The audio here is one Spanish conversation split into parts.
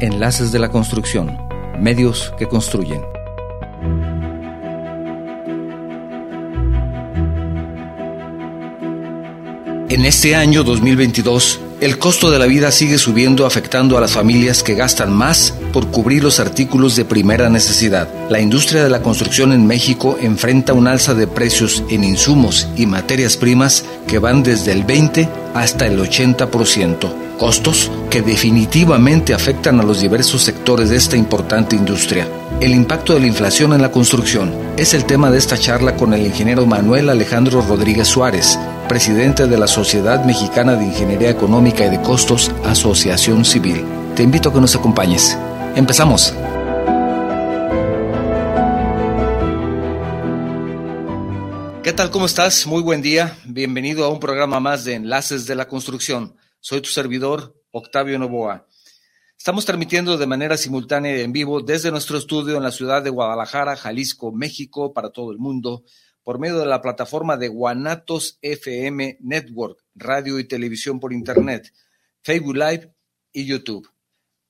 Enlaces de la Construcción, medios que construyen. En este año 2022, el costo de la vida sigue subiendo afectando a las familias que gastan más por cubrir los artículos de primera necesidad. La industria de la construcción en México enfrenta un alza de precios en insumos y materias primas que van desde el 20 hasta el 80%, costos que definitivamente afectan a los diversos sectores de esta importante industria. El impacto de la inflación en la construcción es el tema de esta charla con el ingeniero Manuel Alejandro Rodríguez Suárez, presidente de la Sociedad Mexicana de Ingeniería Económica y de Costos, Asociación Civil. Te invito a que nos acompañes. Empezamos. ¿Qué tal? ¿Cómo estás? Muy buen día. Bienvenido a un programa más de Enlaces de la Construcción. Soy tu servidor, Octavio Novoa. Estamos transmitiendo de manera simultánea y en vivo desde nuestro estudio en la ciudad de Guadalajara, Jalisco, México, para todo el mundo, por medio de la plataforma de Guanatos FM Network, radio y televisión por Internet, Facebook Live y YouTube.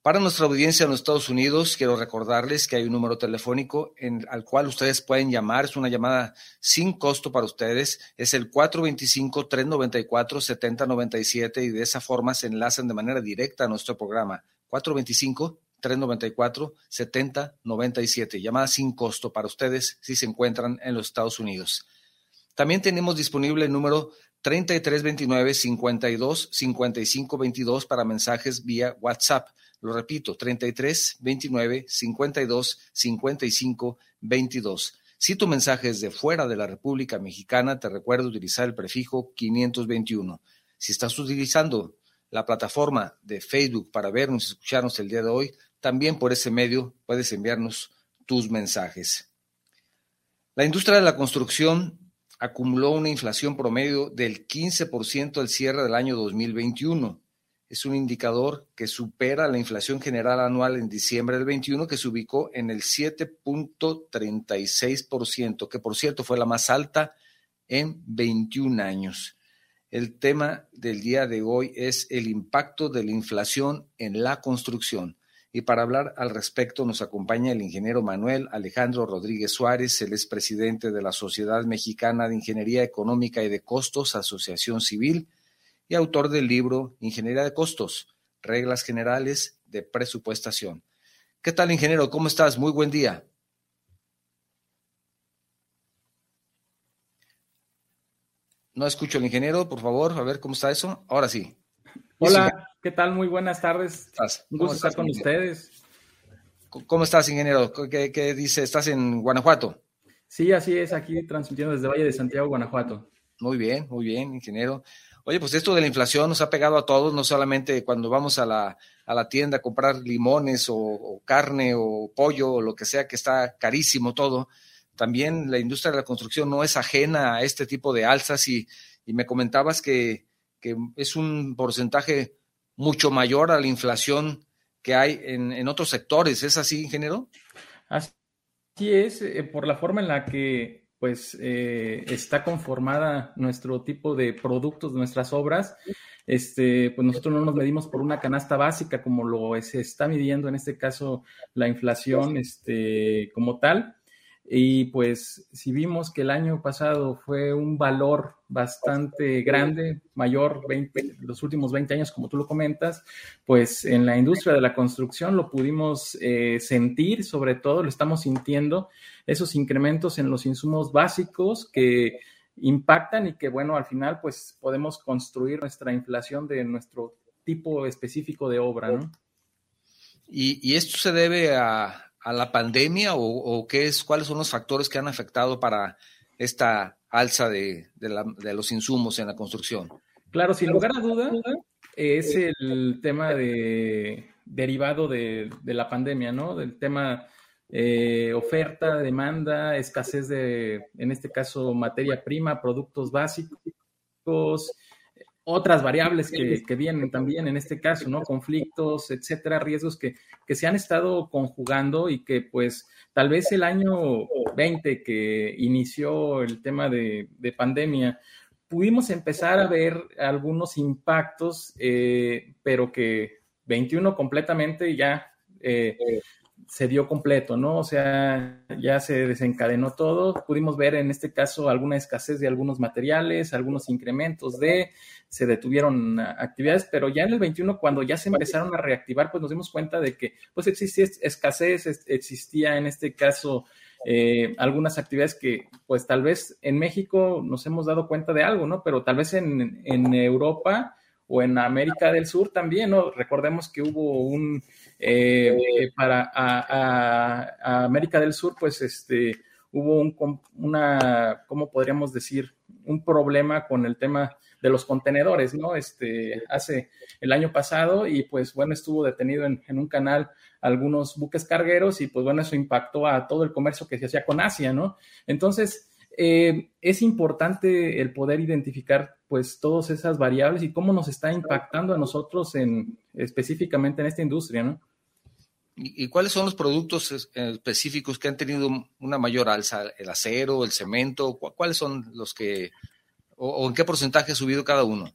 Para nuestra audiencia en los Estados Unidos, quiero recordarles que hay un número telefónico en, al cual ustedes pueden llamar. Es una llamada sin costo para ustedes. Es el 425-394-7097 y de esa forma se enlazan de manera directa a nuestro programa. 425-394-7097. Llamada sin costo para ustedes si se encuentran en los Estados Unidos. También tenemos disponible el número 3329 52 55 22 para mensajes vía WhatsApp. Lo repito, 33 29 52 55 22. Si tu mensaje es de fuera de la República Mexicana, te recuerdo utilizar el prefijo 521. Si estás utilizando la plataforma de Facebook para vernos y escucharnos el día de hoy, también por ese medio puedes enviarnos tus mensajes. La industria de la construcción acumuló una inflación promedio del 15% al cierre del año 2021. Es un indicador que supera la inflación general anual en diciembre del 21, que se ubicó en el 7.36%, que por cierto fue la más alta en 21 años. El tema del día de hoy es el impacto de la inflación en la construcción. Y para hablar al respecto nos acompaña el ingeniero Manuel Alejandro Rodríguez Suárez, el expresidente de la Sociedad Mexicana de Ingeniería Económica y de Costos, Asociación Civil, y autor del libro Ingeniería de Costos, Reglas Generales de Presupuestación. ¿Qué tal, ingeniero? ¿Cómo estás? Muy buen día. No escucho al ingeniero, por favor, a ver cómo está eso. Ahora sí. Hola, ¿qué tal? Muy buenas tardes. Un gusto estar con ustedes. ¿Cómo estás, ingeniero? ¿Qué, ¿Qué, dice? ¿Estás en Guanajuato? Sí, así es, aquí transmitiendo desde Valle de Santiago, Guanajuato. Muy bien, muy bien, ingeniero. Oye, pues esto de la inflación nos ha pegado a todos, no solamente cuando vamos a la, a la tienda a comprar limones o, carne o pollo o lo que sea que está carísimo todo, también la industria de la construcción no es ajena a este tipo de alzas y, y me comentabas que, que, es un porcentaje mucho mayor a la inflación que hay en, en otros sectores. ¿Es así, ingeniero? Así es, eh, por la forma en la que pues eh, está conformada nuestro tipo de productos, nuestras obras. Este, pues nosotros no nos medimos por una canasta básica como lo se está midiendo en este caso la inflación este, como tal, y pues si vimos que el año pasado fue un valor bastante grande, mayor 20, los últimos 20 años, como tú lo comentas, pues en la industria de la construcción lo pudimos eh, sentir, sobre todo lo estamos sintiendo, esos incrementos en los insumos básicos que impactan y que bueno, al final pues podemos construir nuestra inflación de nuestro tipo específico de obra, ¿no? Y, y esto se debe a, a la pandemia o, o, qué es, cuáles son los factores que han afectado para esta alza de, de, la, de los insumos en la construcción? Claro, sin lugar a duda, es el tema de, derivado de, de la pandemia, ¿no? Del tema eh, oferta, demanda, escasez de, en este caso, materia prima, productos básicos, otras variables que, que, vienen también en este caso, ¿no? Conflictos, etcétera, riesgos que, que, se han estado conjugando y que pues tal vez el año 20 que inició el tema de, de pandemia, pudimos empezar a ver algunos impactos, eh, pero que 21 completamente ya eh, se dio completo, ¿no? O sea, ya se desencadenó todo. Pudimos ver en este caso alguna escasez de algunos materiales, algunos incrementos de, se detuvieron actividades, pero ya en el 21, cuando ya se empezaron a reactivar, pues nos dimos cuenta de que pues existía escasez, existía en este caso eh, algunas actividades que pues tal vez en México nos hemos dado cuenta de algo, ¿no? Pero tal vez en, en Europa o en América del Sur también, ¿no? Recordemos que hubo un, eh, eh, para América del Sur, pues este, hubo un, una, ¿cómo podríamos decir? Un problema con el tema de los contenedores, ¿no? Este, hace el año pasado y pues bueno, estuvo detenido en, en, un canal algunos buques cargueros y pues bueno, eso impactó a todo el comercio que se hacía con Asia, ¿no? Entonces, eh, es importante el poder identificar pues todas esas variables y cómo nos está impactando a nosotros en específicamente en esta industria, ¿no? ¿Y, cuáles son los productos específicos que han tenido una mayor alza? ¿El acero, el cemento? ¿Cuáles son los que, o en qué porcentaje ha subido cada uno?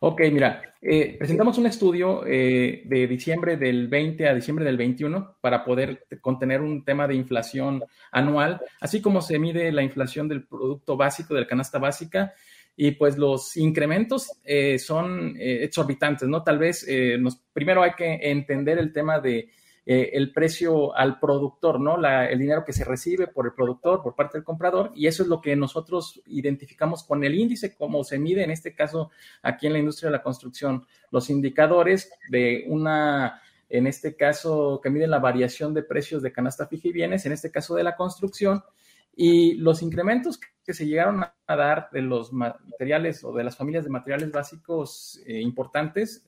Ok, mira, eh, presentamos un estudio eh, de diciembre del 20 a diciembre del 21 para poder contener un tema de inflación anual, así como se mide la inflación del producto básico, de la canasta básica, y pues los incrementos eh, son exorbitantes, ¿no? Tal vez nos, primero hay que entender el tema de eh, el precio al productor, ¿no? el dinero que se recibe por el productor, por parte del comprador, y eso es lo que nosotros identificamos con el índice, como se mide en este caso aquí en la industria de la construcción, los indicadores de una en este caso que miden la variación de precios de canasta fija y bienes, en este caso de la construcción, y los incrementos que se llegaron a dar de los materiales o de las familias de materiales básicos eh, importantes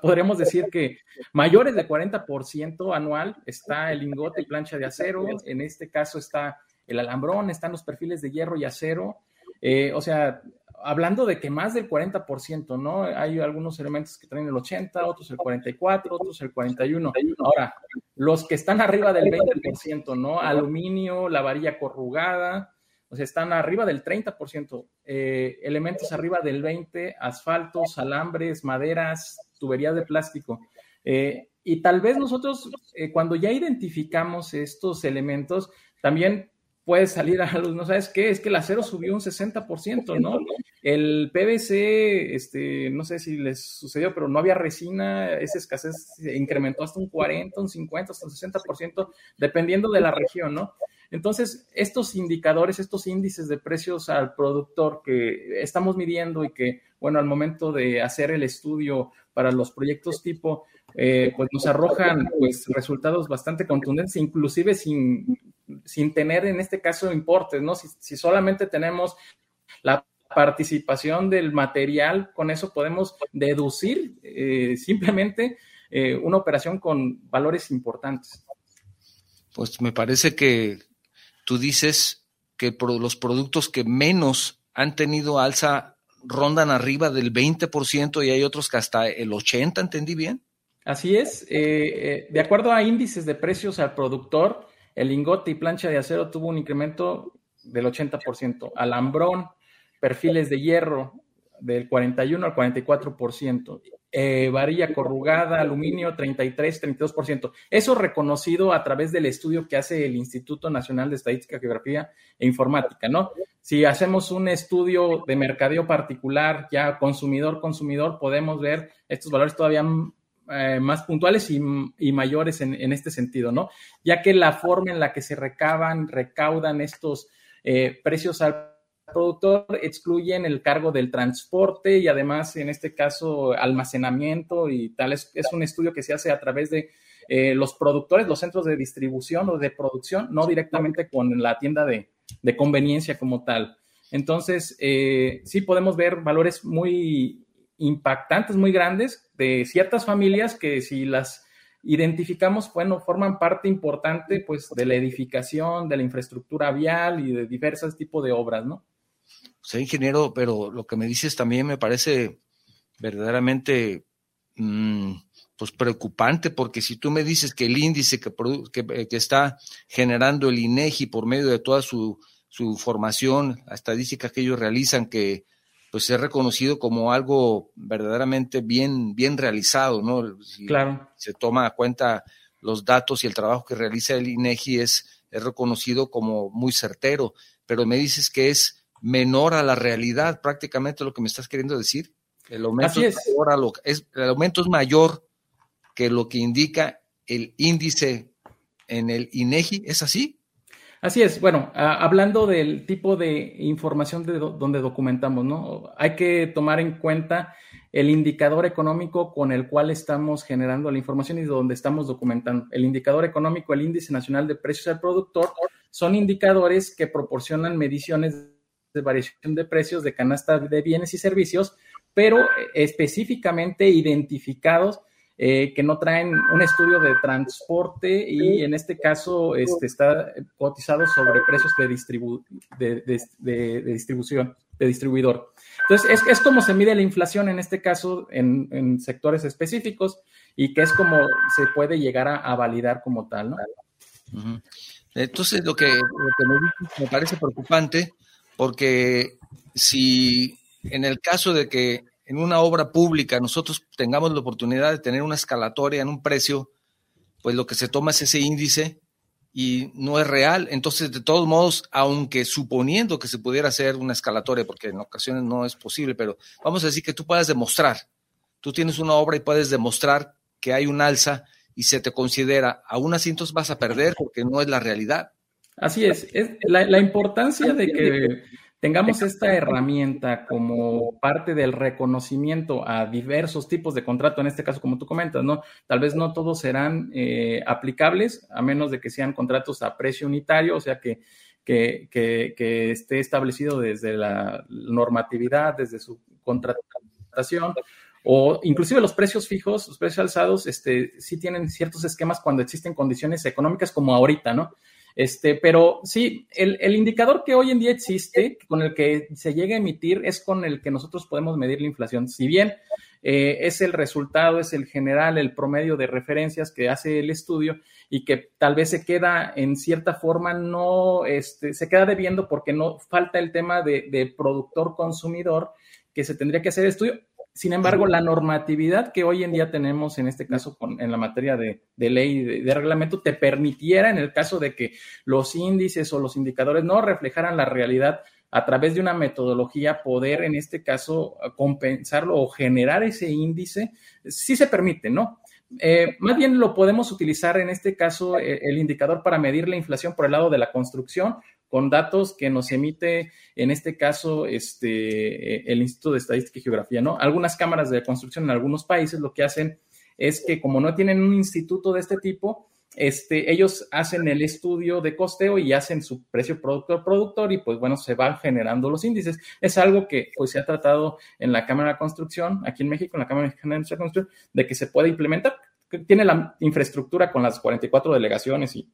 podríamos decir que mayores de 40% anual está el lingote y plancha de acero, en este caso está el alambrón, están los perfiles de hierro y acero, eh, o sea, hablando de que más del 40%, ¿no? Hay algunos elementos que traen el 80, otros el 44, otros el 41. Ahora, los que están arriba del 20%, ¿no? Aluminio, la varilla corrugada, o sea, están arriba del 30%, eh, elementos arriba del 20%, asfaltos, alambres, maderas, tuberías de plástico. Eh, y tal vez nosotros, eh, cuando ya identificamos estos elementos, también puede salir a luz, ¿no sabes qué? Es que el acero subió un 60%, ¿no? El PVC, este, no sé si les sucedió, pero no había resina, esa escasez se incrementó hasta un 40, un 50, hasta un 60%, dependiendo de la región, ¿no? Entonces, estos indicadores, estos índices de precios al productor que estamos midiendo y que, bueno, al momento de hacer el estudio para los proyectos tipo, eh, pues nos arrojan pues, resultados bastante contundentes, inclusive sin, sin tener en este caso importes, ¿no? Si, solamente tenemos la participación del material, con eso podemos deducir eh, simplemente eh, una operación con valores importantes. Pues me parece que tú dices que los productos que menos han tenido alza rondan arriba del 20% y hay otros que hasta el 80%, ¿entendí bien? Así es. Eh, eh, de acuerdo a índices de precios al productor, el lingote y plancha de acero tuvo un incremento del 80%. Alambrón, perfiles de hierro del 41 al 44% eh, varilla corrugada, aluminio 33, 32%. Eso reconocido a través del estudio que hace el Instituto Nacional de Estadística, Geografía e Informática, ¿no? Si hacemos un estudio de mercadeo particular, ya consumidor, consumidor, podemos ver estos valores todavía eh, más puntuales y, mayores en, este sentido, ¿no? Ya que la forma en la que se recaban, recaudan estos eh, precios al productor excluyen el cargo del transporte y además, en este caso, almacenamiento y tal. Es, un estudio que se hace a través de eh, los productores, los centros de distribución o de producción, no directamente con la tienda de, conveniencia como tal. Entonces, eh, sí podemos ver valores muy impactantes, muy grandes de ciertas familias que si las identificamos, bueno, forman parte importante pues de la edificación, de la infraestructura vial y de diversos tipos de obras, ¿no? Soy ingeniero, pero lo que me dices también me parece verdaderamente mm, pues preocupante, porque si tú me dices que el índice que, eh, que, está generando el INEGI por medio de toda su, su formación, la estadística que ellos realizan, que pues es reconocido como algo verdaderamente bien, bien realizado, ¿no? claro. Se toma a cuenta los datos y el trabajo que realiza el INEGI es, es reconocido como muy certero, pero me dices que es menor a la realidad, prácticamente lo que me estás queriendo decir. El aumento es. Mayor es, el aumento es mayor que lo que indica el índice en el INEGI, ¿es así? Así es. Bueno, hablando del tipo de información de donde documentamos, ¿no? Hay que tomar en cuenta el indicador económico con el cual estamos generando la información y donde estamos documentando. El indicador económico, el índice nacional de precios al productor, son indicadores que proporcionan mediciones de variación de precios de canasta de bienes y servicios, pero específicamente identificados eh, que no traen un estudio de transporte y en este caso este, está cotizado sobre precios de, de, distribución, de distribuidor. Entonces, es, es, como se mide la inflación en este caso en, sectores específicos y que es como se puede llegar a, validar como tal, ¿no? Entonces, lo que, me, me parece preocupante, porque si en el caso de que en una obra pública nosotros tengamos la oportunidad de tener una escalatoria en un precio, pues lo que se toma es ese índice y no es real. Entonces, de todos modos, aunque suponiendo que se pudiera hacer una escalatoria, porque en ocasiones no es posible, pero vamos a decir que tú puedas demostrar, tú tienes una obra y puedes demostrar que hay un alza y se te considera, aún así entonces vas a perder porque no es la realidad. Así es, es la, la importancia de que tengamos esta herramienta como parte del reconocimiento a diversos tipos de contrato, en este caso, como tú comentas, ¿no? Tal vez no todos serán eh, aplicables, a menos de que sean contratos a precio unitario, o sea que, que, que, esté establecido desde la normatividad, desde su contratación, o inclusive los precios fijos, los precios alzados, este, sí tienen ciertos esquemas cuando existen condiciones económicas como ahorita, ¿no? Este, pero sí, el, indicador que hoy en día existe, con el que se llega a emitir, es con el que nosotros podemos medir la inflación. Si bien eh, es el resultado, es el general, el promedio de referencias que hace el estudio y que tal vez se queda en cierta forma, no, este, se queda debiendo porque no falta el tema de, de productor-consumidor que se tendría que hacer estudio. Sin embargo, la normatividad que hoy en día tenemos, en este caso en la materia de, ley de, de, reglamento, te permitiera, en el caso de que los índices o los indicadores no reflejaran la realidad a través de una metodología, poder en este caso compensarlo o generar ese índice, sí se permite, ¿no? Eh, más bien lo podemos utilizar en este caso eh, el indicador para medir la inflación por el lado de la construcción con datos que nos emite en este caso este, eh, el Instituto de Estadística y Geografía, ¿no? Algunas cámaras de construcción en algunos países lo que hacen es que como no tienen un instituto de este tipo, este, ellos hacen el estudio de costeo y hacen su precio productor-productor y pues bueno, se van generando los índices. Es algo que pues se ha tratado en la Cámara de Construcción, aquí en México, en la Cámara de Construcción, de que se puede implementar. Tiene la infraestructura con las 44 delegaciones y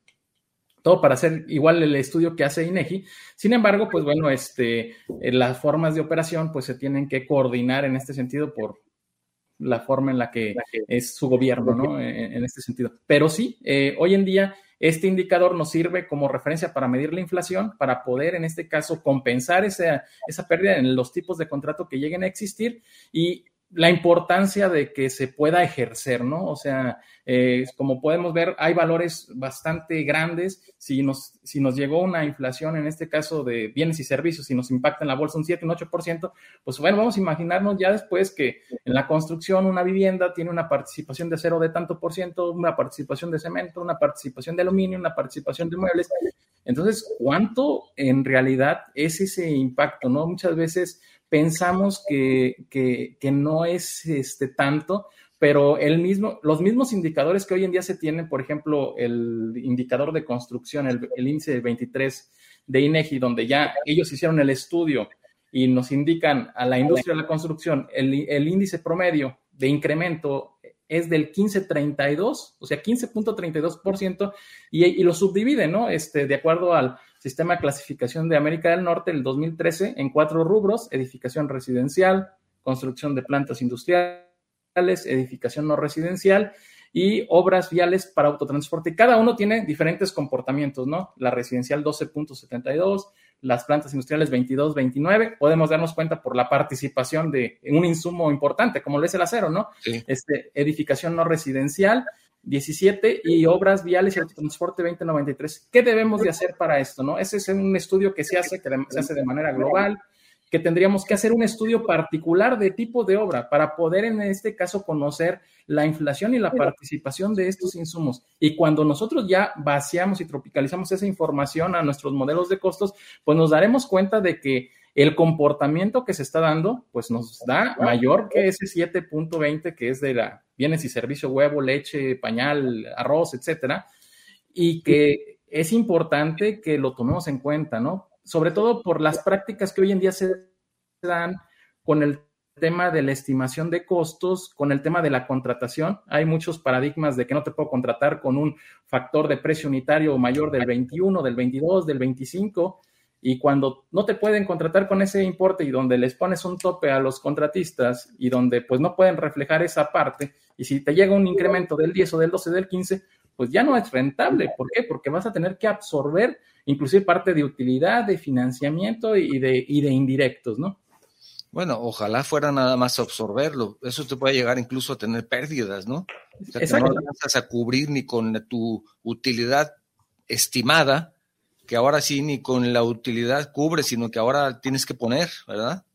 todo para hacer igual el estudio que hace INEGI. Sin embargo, pues bueno, este, las formas de operación pues se tienen que coordinar en este sentido por, la forma en la que es su gobierno, ¿no? En, este sentido. Pero sí, eh, hoy en día este indicador nos sirve como referencia para medir la inflación, para poder, en este caso, compensar esa, esa pérdida en los tipos de contrato que lleguen a existir y la importancia de que se pueda ejercer, ¿no? O sea, eh, como podemos ver, hay valores bastante grandes. Si nos, si nos llegó una inflación, en este caso de bienes y servicios, y nos impacta en la bolsa un 7, un 8%, pues bueno, vamos a imaginarnos ya después que en la construcción una vivienda tiene una participación de cero de tanto por ciento, una participación de cemento, una participación de aluminio, una participación de muebles. Entonces, ¿cuánto en realidad es ese impacto, no? Muchas veces pensamos que, que, no es este, tanto, pero el mismo, los mismos indicadores que hoy en día se tienen, por ejemplo, el indicador de construcción, el, índice 23 de INEGI, donde ya ellos hicieron el estudio y nos indican a la industria de la construcción, el, el índice promedio de incremento es del 15.32, o sea, 15.32%, y, y lo subdivide, ¿no? Este, de acuerdo al Sistema de Clasificación de América del Norte, el 2013, en cuatro rubros, edificación residencial, construcción de plantas industriales, edificación no residencial y obras viales para autotransporte. Cada uno tiene diferentes comportamientos, ¿no? La residencial 12.72, las plantas industriales 22, 29, podemos darnos cuenta por la participación de un insumo importante, como lo es el acero, ¿no? Este, edificación no residencial, 17 y obras viales y transporte 2093. ¿Qué debemos de hacer para esto? ¿no? Ese es un estudio que se hace, que se hace de manera global, que tendríamos que hacer un estudio particular de tipo de obra para poder en este caso conocer la inflación y la participación de estos insumos. Y cuando nosotros ya vaciamos y tropicalizamos esa información a nuestros modelos de costos, pues nos daremos cuenta de que el comportamiento que se está dando, pues nos da mayor que ese 7.20 que es de la bienes y servicio, huevo, leche, pañal, arroz, etcétera, y que es importante que lo tomemos en cuenta, ¿no? sobre todo por las prácticas que hoy en día se dan con el tema de la estimación de costos, con el tema de la contratación. Hay muchos paradigmas de que no te puedo contratar con un factor de precio unitario mayor del 21, del 22, del 25, y cuando no te pueden contratar con ese importe y donde les pones un tope a los contratistas y donde pues no pueden reflejar esa parte, y si te llega un incremento del 10 o del 12, del 15, pues ya no es rentable. ¿Por qué? Porque vas a tener que absorber inclusive parte de utilidad, de financiamiento y de, y de indirectos, ¿no? Bueno, ojalá fuera nada más absorberlo. Eso te puede llegar incluso a tener pérdidas, ¿no? O sea, que no alcanzas a cubrir ni con tu utilidad estimada, que ahora sí ni con la utilidad cubre, sino que ahora tienes que poner, ¿verdad?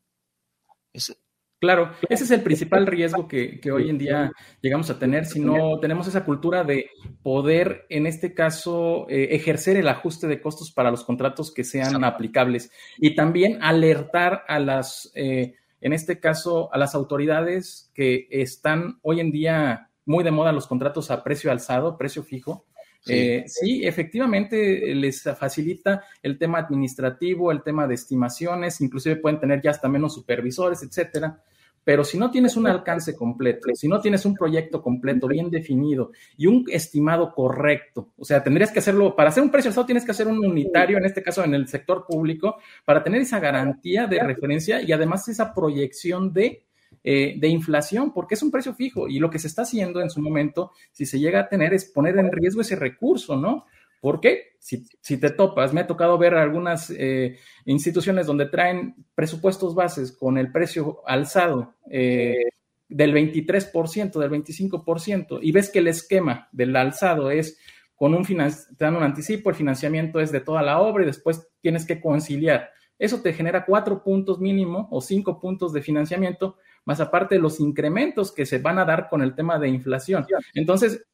Claro, ese es el principal riesgo que, hoy en día llegamos a tener si no tenemos esa cultura de poder, en este caso, eh, ejercer el ajuste de costos para los contratos que sean aplicables. Y también alertar a las, eh, en este caso, a las autoridades que están hoy en día muy de moda los contratos a precio alzado, precio fijo, eh, sí. efectivamente les facilita el tema administrativo, el tema de estimaciones, inclusive pueden tener ya hasta menos supervisores, etcétera. Pero si no tienes un alcance completo, si no tienes un proyecto completo, bien definido y un estimado correcto, o sea, tendrías que hacerlo, para hacer un precio alzado tienes que hacer un unitario, en este caso en el sector público, para tener esa garantía de referencia y además esa proyección de eh, de inflación, porque es un precio fijo y lo que se está haciendo en su momento, si se llega a tener, es poner en riesgo ese recurso, ¿no? Porque si, si te topas, me ha tocado ver algunas eh, instituciones donde traen presupuestos bases con el precio alzado eh, del 23%, del 25%, y ves que el esquema del alzado es con un, te dan un anticipo, el financiamiento es de toda la obra y después tienes que conciliar. Eso te genera cuatro puntos mínimo o cinco puntos de financiamiento, más aparte los incrementos que se van a dar con el tema de inflación. Entonces,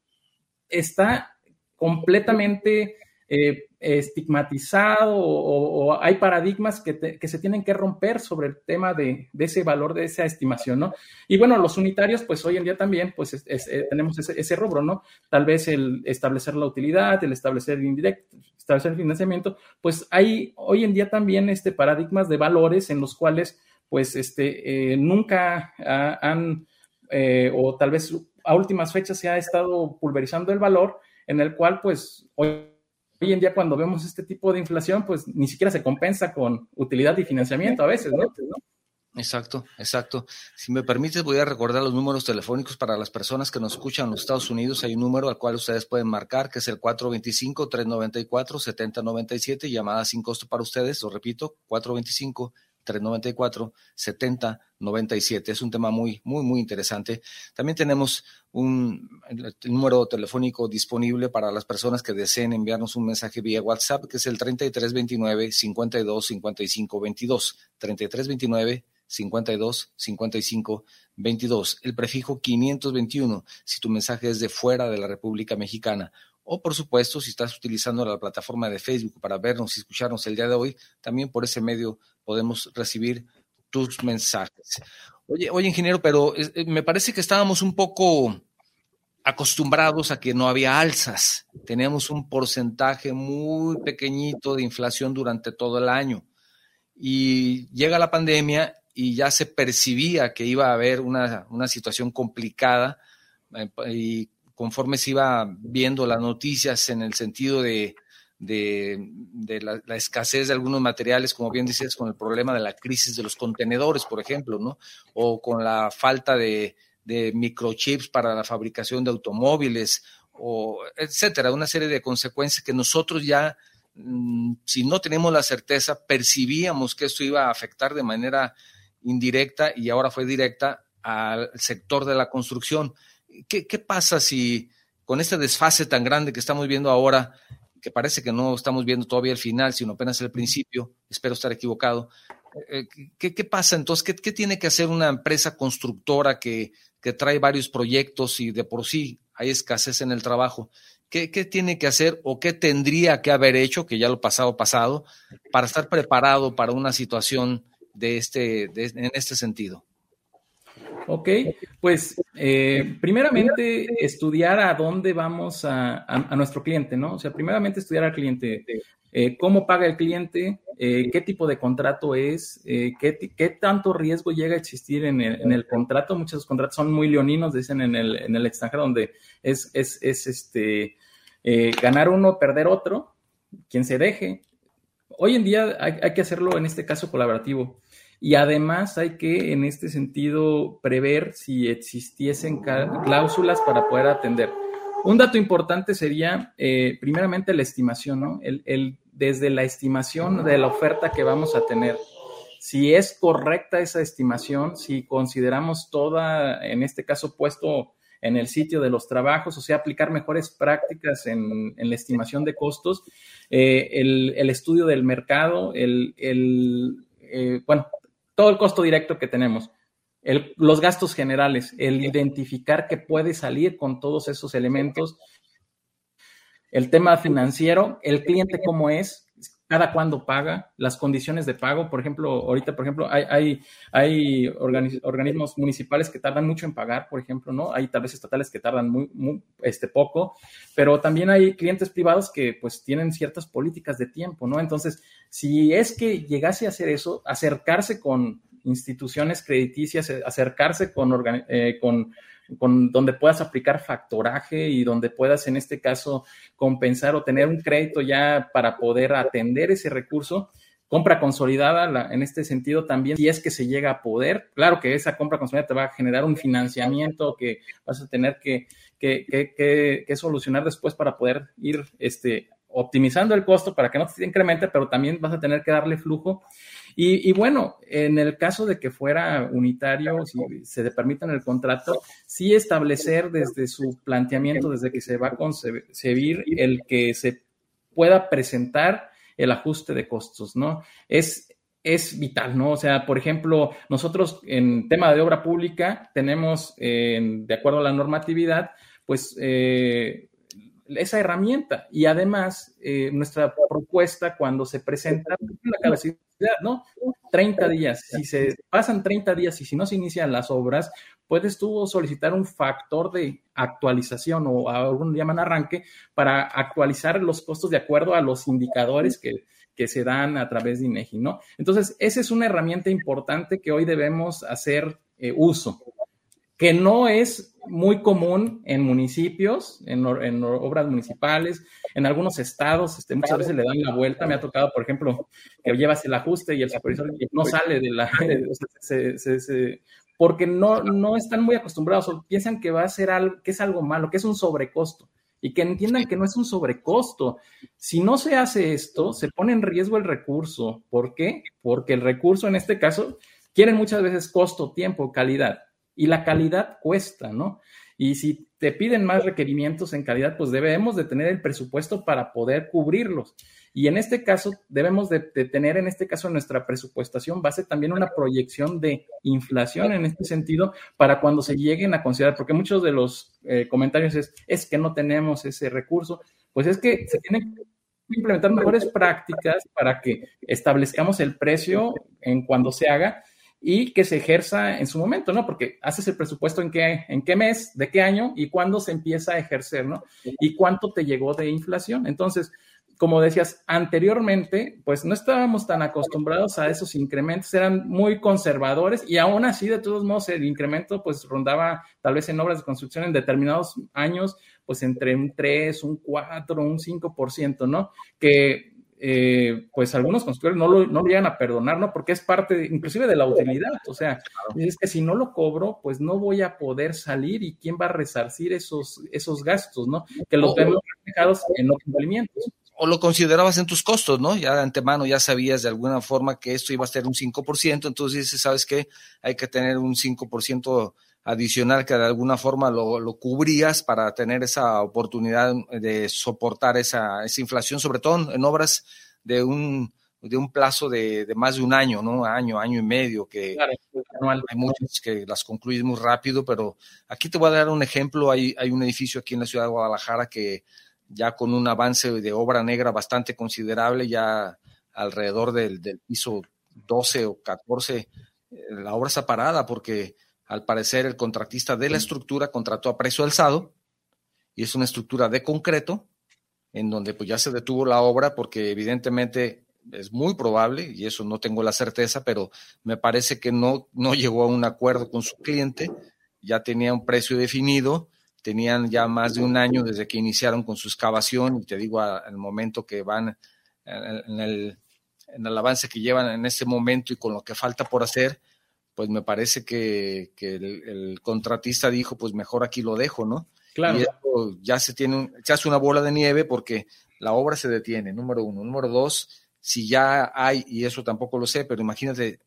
está completamente eh, estigmatizado o, hay paradigmas que, se tienen que romper sobre el tema de, ese valor, de esa estimación, ¿no? Y bueno, los unitarios, pues hoy en día también, pues eh, tenemos ese, rubro, ¿no? Tal vez el establecer la utilidad, el establecer el indirecto, establecer el financiamiento, pues hay hoy en día también este paradigmas de valores en los cuales, pues, este, eh, nunca han, o tal vez a últimas fechas se ha estado pulverizando el valor, en el cual, pues, hoy hoy en día cuando vemos este tipo de inflación, pues ni siquiera se compensa con utilidad y financiamiento a veces, ¿no? Exacto, exacto. Si me permites, voy a recordar los números telefónicos para las personas que nos escuchan en los Estados Unidos. Hay un número al cual ustedes pueden marcar, que es el 425-394-7097, llamada sin costo para ustedes. Lo repito, 425 394 7097. Es un tema muy, muy, muy interesante. También tenemos un número telefónico disponible para las personas que deseen enviarnos un mensaje vía WhatsApp, que es el 3329 52 55 22. 3329 52 55 22. El prefijo 521 si tu mensaje es de fuera de la República Mexicana o por supuesto, si estás utilizando la plataforma de Facebook para vernos y escucharnos el día de hoy, también por ese medio podemos recibir tus mensajes. Oye, oye, ingeniero, pero eh, me parece que estábamos un poco acostumbrados a que no había alzas. Teníamos un porcentaje muy pequeñito de inflación durante todo el año. Y llega la pandemia y ya se percibía que iba a haber una, una situación complicada eh, y conforme se iba viendo las noticias en el sentido de, la, escasez de algunos materiales, como bien dices, con el problema de la crisis de los contenedores, por ejemplo, ¿no? O con la falta de, de microchips para la fabricación de automóviles, o etcétera, una serie de consecuencias que nosotros ya mm, si no tenemos la certeza, percibíamos que esto iba a afectar de manera indirecta y ahora fue directa al sector de la construcción. ¿Qué, pasa si con este desfase tan grande que estamos viendo ahora, que parece que no estamos viendo todavía el final, sino apenas el principio, espero estar equivocado, eh, ¿qué, qué pasa entonces? ¿Qué, ¿Qué, tiene que hacer una empresa constructora que, que, trae varios proyectos y de por sí hay escasez en el trabajo? ¿Qué, ¿Qué, tiene que hacer o qué tendría que haber hecho, que ya lo pasado pasado, para estar preparado para una situación de este, de, en este sentido? Ok, pues eh, primeramente estudiar a dónde vamos a, a, nuestro cliente, ¿no? O sea, primeramente estudiar al cliente, eh, cómo paga el cliente, eh, qué tipo de contrato es, eh, qué, qué, tanto riesgo llega a existir en el, en el, contrato. Muchos contratos son muy leoninos, dicen en el, en el extranjero, donde es, es, es este, ganar uno, perder otro, quien se deje. Hoy en día hay que hacerlo en este caso colaborativo. Y además hay que, en este sentido, prever si existiesen cláusulas para poder atender. Un dato importante sería, eh, primeramente, la estimación, ¿no? El, el, desde la estimación de la oferta que vamos a tener. Si es correcta esa estimación, si consideramos toda, en este caso, puesto en el sitio de los trabajos, o sea, aplicar mejores prácticas en, en la estimación de costos, eh, el, el, estudio del mercado, el, el eh, bueno, todo el costo directo que tenemos, el, los gastos generales, el identificar que puede salir con todos esos elementos, el tema financiero, el cliente cómo es, cada cuándo paga, las condiciones de pago. Por ejemplo, ahorita, por ejemplo, hay, hay, hay organismos municipales que tardan mucho en pagar, por ejemplo, ¿no? Hay tal vez estatales que tardan muy, muy este, poco, pero también hay clientes privados que pues tienen ciertas políticas de tiempo, ¿no? Entonces, si es que llegase a hacer eso, acercarse con instituciones crediticias, acercarse con, eh, con donde puedas aplicar factoraje y donde puedas, en este caso, compensar o tener un crédito ya para poder atender ese recurso. Compra consolidada, en este sentido también, si es que se llega a poder, claro que esa compra consolidada te va a generar un financiamiento que vas a tener que, que, que, que solucionar después para poder ir este, optimizando el costo para que no se incremente, pero también vas a tener que darle flujo y, y, bueno, en el caso de que fuera unitario, si se le permite en el contrato, sí establecer desde su planteamiento, desde que se va a concebir, el que se pueda presentar el ajuste de costos, ¿no? Es, es vital, ¿no? O sea, por ejemplo, nosotros en tema de obra pública tenemos, eh, de acuerdo a la normatividad, pues eh, esa herramienta. Y además, eh, nuestra propuesta cuando se presenta la capacidad, ¿no? 30 días. Si se pasan 30 días y si no se inician las obras, puedes tú solicitar un factor de actualización o algún llaman arranque para actualizar los costos de acuerdo a los indicadores que, que se dan a través de INEGI, ¿no? Entonces, esa es una herramienta importante que hoy debemos hacer eh, uso que no es muy común en municipios, en, en, obras municipales, en algunos estados, este, muchas veces le dan la vuelta. Me ha tocado, por ejemplo, que llevas el ajuste y el supervisor no sale de la... Se, se, se, porque no, no están muy acostumbrados o piensan que va a ser algo, que es algo malo, que es un sobrecosto y que entiendan que no es un sobrecosto. Si no se hace esto, se pone en riesgo el recurso. ¿Por qué? Porque el recurso en este caso quieren muchas veces costo, tiempo, calidad y la calidad cuesta, ¿no? Y si te piden más requerimientos en calidad, pues debemos de tener el presupuesto para poder cubrirlos. Y en este caso, debemos de, tener en este caso nuestra presupuestación base también una proyección de inflación en este sentido para cuando se lleguen a considerar, porque muchos de los eh, comentarios es, es que no tenemos ese recurso, pues es que se tienen que implementar mejores prácticas para que establezcamos el precio en cuando se haga y que se ejerza en su momento, ¿no? Porque haces el presupuesto en qué, en qué mes, de qué año y cuándo se empieza a ejercer, ¿no? Y cuánto te llegó de inflación. Entonces, como decías anteriormente, pues no estábamos tan acostumbrados a esos incrementos, eran muy conservadores y aún así, de todos modos, el incremento pues rondaba tal vez en obras de construcción en determinados años, pues entre un 3, un 4, un 5%, ¿no? Que eh, pues algunos constructores no lo, no lo llegan a perdonar, ¿no? Porque es parte inclusive de la utilidad. O sea, es que si no lo cobro, pues no voy a poder salir y quién va a resarcir esos, esos gastos, ¿no? Que los vemos reflejados en los cumplimientos. o lo considerabas en tus costos, ¿no? Ya de antemano ya sabías de alguna forma que esto iba a ser un 5%, entonces dices, ¿sabes qué? Hay que tener un 5% adicional que de alguna forma lo, lo, cubrías para tener esa oportunidad de soportar esa, esa inflación, sobre todo en obras de un, de un plazo de, de, más de un año, ¿no? Año, año y medio, que claro, hay muchas que las concluyes muy rápido, pero aquí te voy a dar un ejemplo. Hay, hay un edificio aquí en la ciudad de Guadalajara que ya con un avance de obra negra bastante considerable, ya alrededor del, del piso 12 o 14, eh, la obra está parada porque al parecer, el contratista de la estructura contrató a precio alzado y es una estructura de concreto en donde pues ya se detuvo la obra porque evidentemente es muy probable, y eso no tengo la certeza, pero me parece que no, no llegó a un acuerdo con su cliente, ya tenía un precio definido, tenían ya más de un año desde que iniciaron con su excavación, y te digo, al momento que van en el, en el avance que llevan en este momento y con lo que falta por hacer, pues me parece que, el, contratista dijo, pues mejor aquí lo dejo, ¿no? Claro. Y ya se tiene, se hace una bola de nieve porque la obra se detiene, número uno. Número dos, si ya hay, y eso tampoco lo sé, pero imagínate,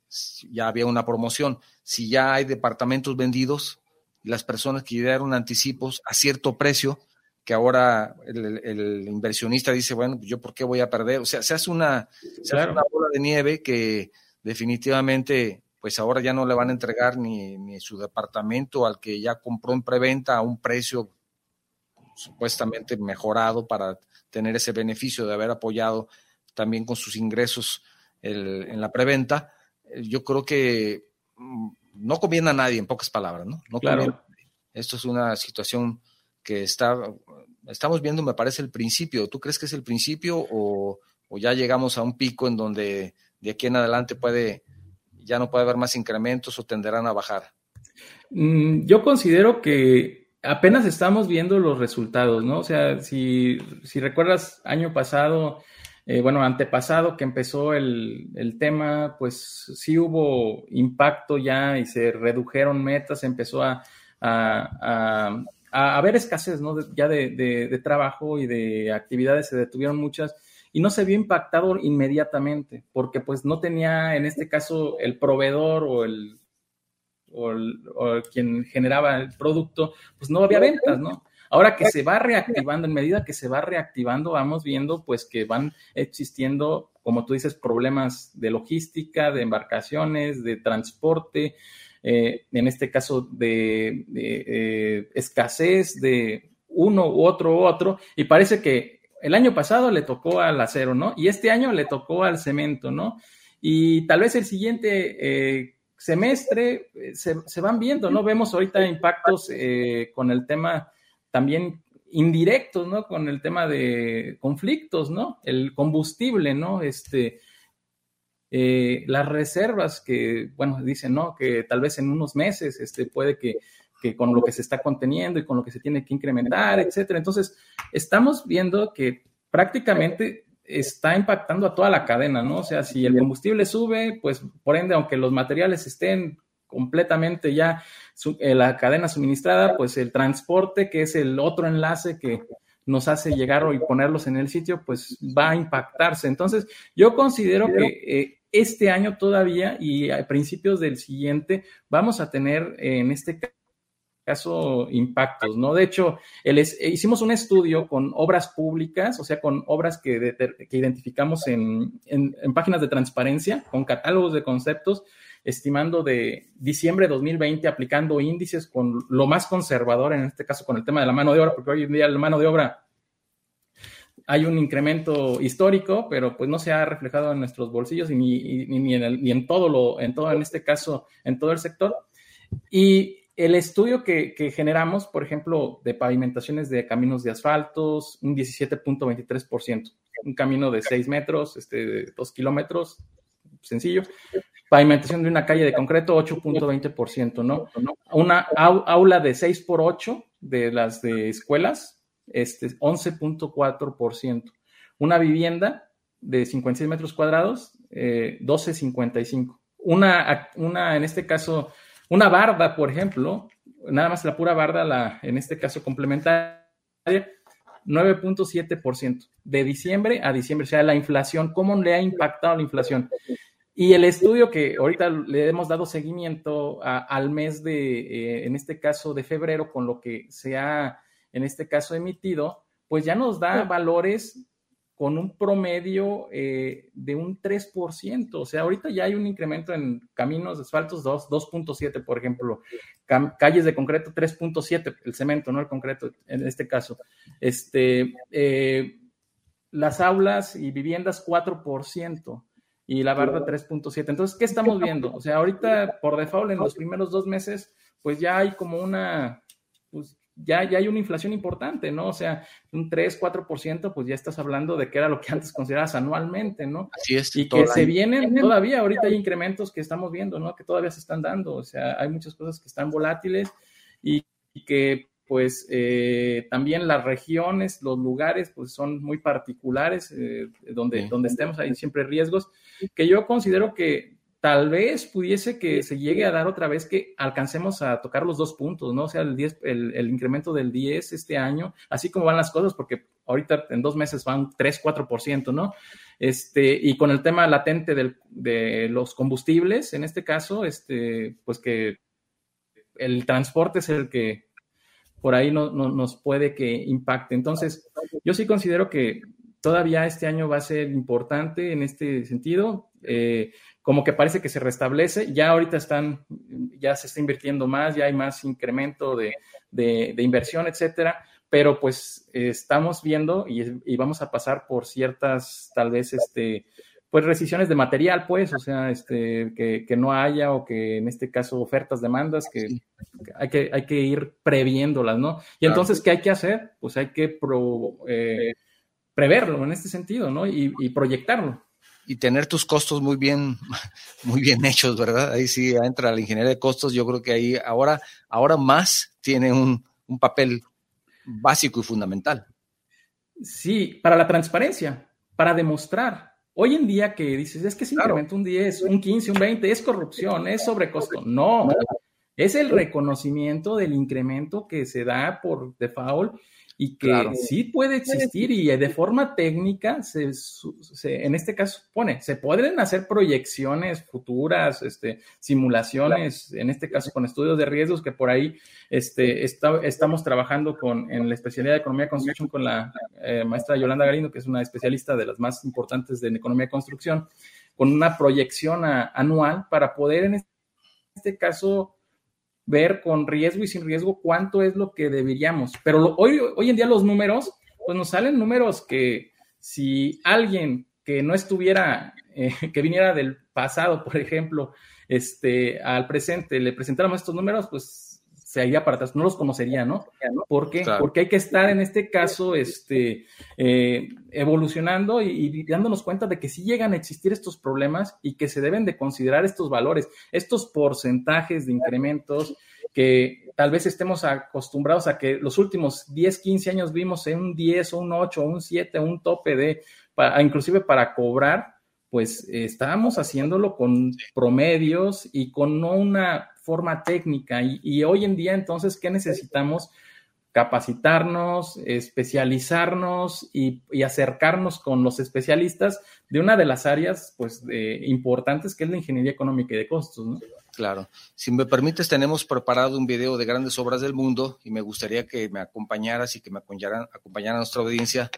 ya había una promoción, si ya hay departamentos vendidos, las personas que dieron anticipos a cierto precio, que ahora el, inversionista dice, bueno, pues yo por qué voy a perder. O sea, se hace una, se hace una bola de nieve que definitivamente pues ahora ya no le van a entregar ni, ni su departamento al que ya compró en preventa a un precio supuestamente mejorado para tener ese beneficio de haber apoyado también con sus ingresos en la preventa. Eh, yo creo que mm, no conviene a nadie, en pocas palabras, ¿no? no claro. Esto es una situación que está, estamos viendo, me parece, el principio. ¿Tú crees que es el principio o, o ya llegamos a un pico en donde de aquí en adelante puede ya no puede haber más incrementos o tenderán a bajar? Mm, yo considero que apenas estamos viendo los resultados, ¿no? O sea, si, si recuerdas año pasado, eh, bueno, antepasado que empezó el, el, tema, pues sí hubo impacto ya y se redujeron metas, empezó a, a, a, haber escasez, ¿no? ya de, de, de trabajo y de actividades, se detuvieron muchas y no se vio impactado inmediatamente, porque pues no tenía en este caso el proveedor o el, o, quien generaba el producto, pues no había ventas, ¿no? Ahora que se va reactivando, en medida que se va reactivando, vamos viendo pues que van existiendo, como tú dices, problemas de logística, de embarcaciones, de transporte, eh, en este caso de, eh, escasez de uno u otro u otro, y parece que el año pasado le tocó al acero, ¿no? Y este año le tocó al cemento, ¿no? Y tal vez el siguiente eh, semestre eh, se, van viendo, ¿no? Vemos ahorita impactos eh, con el tema también indirectos, ¿no? Con el tema de conflictos, ¿no? El combustible, ¿no? Este, las reservas que, bueno, dicen, ¿no? Que tal vez en unos meses, este, puede que que con lo que se está conteniendo y con lo que se tiene que incrementar, etcétera. Entonces, estamos viendo que prácticamente está impactando a toda la cadena, ¿no? O sea, si el combustible sube, pues por ende, aunque los materiales estén completamente ya en la cadena suministrada, pues el transporte, que es el otro enlace que nos hace llegar y ponerlos en el sitio, pues va a impactarse. Entonces, yo considero que eh, este año todavía y a principios del siguiente vamos a tener en este caso impactos, ¿no? De hecho, hicimos un estudio con obras públicas, o sea, con obras que, identificamos en, páginas de transparencia, con catálogos de conceptos, estimando de diciembre de 2020, aplicando índices con lo más conservador, en este caso con el tema de la mano de obra, porque hoy en día la mano de obra hay un incremento histórico, pero pues no se ha reflejado en nuestros bolsillos ni, ni, ni, en, ni en todo lo, en todo, en este caso, en todo el sector. Y el estudio que, generamos, por ejemplo, de pavimentaciones de caminos de asfaltos, un 17.23%. Un camino de 6 metros, este, de 2 kilómetros, sencillo. Pavimentación de una calle de concreto, 8.20%, ¿no? Una aula de 6 por 8 de las de escuelas, este, 11.4%. Una vivienda de 56 metros cuadrados, eh, 12.55. Una, una, en este caso, una barda, por ejemplo, nada más la pura barda, la, en este caso complementaria, 9.7% de diciembre a diciembre, o sea, la inflación, ¿cómo le ha impactado la inflación? Y el estudio que ahorita le hemos dado seguimiento al mes de, eh, en este caso de febrero, con lo que se ha, en este caso, emitido, pues ya nos da valores con un promedio eh, de un 3%. O sea, ahorita ya hay un incremento en caminos asfaltos 2, 2.7, por ejemplo. calles de concreto 3.7, el cemento, no el concreto en este caso. Este, eh, las aulas y viviendas 4% y la barda 3.7. Entonces, ¿qué estamos viendo? O sea, ahorita por default en los primeros dos meses, pues ya hay como una, pues ya, ya hay una inflación importante, ¿no? O sea, un 3, 4%, pues ya estás hablando de que era lo que antes considerabas anualmente, ¿no? Así es. Y que se vienen todavía, ahorita hay incrementos que estamos viendo, ¿no? Que todavía se están dando, o sea, hay muchas cosas que están volátiles y, que pues eh, también las regiones, los lugares, pues son muy particulares, eh, donde, donde estemos, hay siempre riesgos, que yo considero que tal vez pudiese que se llegue a dar otra vez que alcancemos a tocar los dos puntos, ¿no? O sea, el, 10, el, incremento del 10 este año, así como van las cosas, porque ahorita en dos meses van 3, 4%, ¿no? Este, y con el tema latente de los combustibles, en este caso, este, pues que el transporte es el que por ahí no, nos puede que impacte. Entonces, yo sí considero que todavía este año va a ser importante en este sentido. Eh, como que parece que se restablece. Ya ahorita están, ya se está invirtiendo más, ya hay más incremento de, inversión, etcétera. Pero pues estamos viendo y, vamos a pasar por ciertas, tal vez, este, pues rescisiones de material, pues, o sea, este, que, no haya o que en este caso ofertas, demandas, que, hay, que hay que ir previéndolas, ¿no? Y entonces, ¿qué hay que hacer? Pues hay que eh, preverlo en este sentido, ¿no? y proyectarlo y tener tus costos muy bien, muy bien hechos, ¿verdad? Ahí sí entra la ingeniería de costos. Yo creo que ahí ahora, ahora más tiene un, papel básico y fundamental. Sí, para la transparencia, para demostrar. Hoy en día que dices, es que se incrementa un 10, un 15, un 20, es corrupción, es sobrecosto. No, es el reconocimiento del incremento que se da por default y que sí puede existir y de forma técnica, se, en este caso supone, se pueden hacer proyecciones futuras, este, simulaciones, en este caso con estudios de riesgos que por ahí este, estamos trabajando con, en la especialidad de economía de construcción con la eh, maestra Yolanda Garindo, que es una especialista de las más importantes de economía de construcción, con una proyección anual para poder en este caso ver con riesgo y sin riesgo cuánto es lo que deberíamos. Pero hoy, hoy en día los números, pues nos salen números que si alguien que no estuviera, eh, que viniera del pasado, por ejemplo, este, al presente, le presentáramos estos números, pues se iría para atrás, no los conocería, ¿no? ¿Por qué? Porque hay que estar en este caso este, eh, evolucionando y, y, dándonos cuenta de que sí llegan a existir estos problemas y que se deben de considerar estos valores, estos porcentajes de incrementos que tal vez estemos acostumbrados a que los últimos 10, 15 años vimos en un 10 o un 8 o un 7, un tope de, inclusive para cobrar, pues estábamos haciéndolo con promedios y con no una forma técnica. Y, hoy en día, entonces, ¿qué necesitamos? Capacitarnos, especializarnos y, acercarnos con los especialistas de una de las áreas pues, importantes que es la ingeniería económica y de costos. Claro. Si me permites, tenemos preparado un video de grandes obras del mundo y me gustaría que me acompañaras y que me acompañaran, acompañara a nuestra audiencia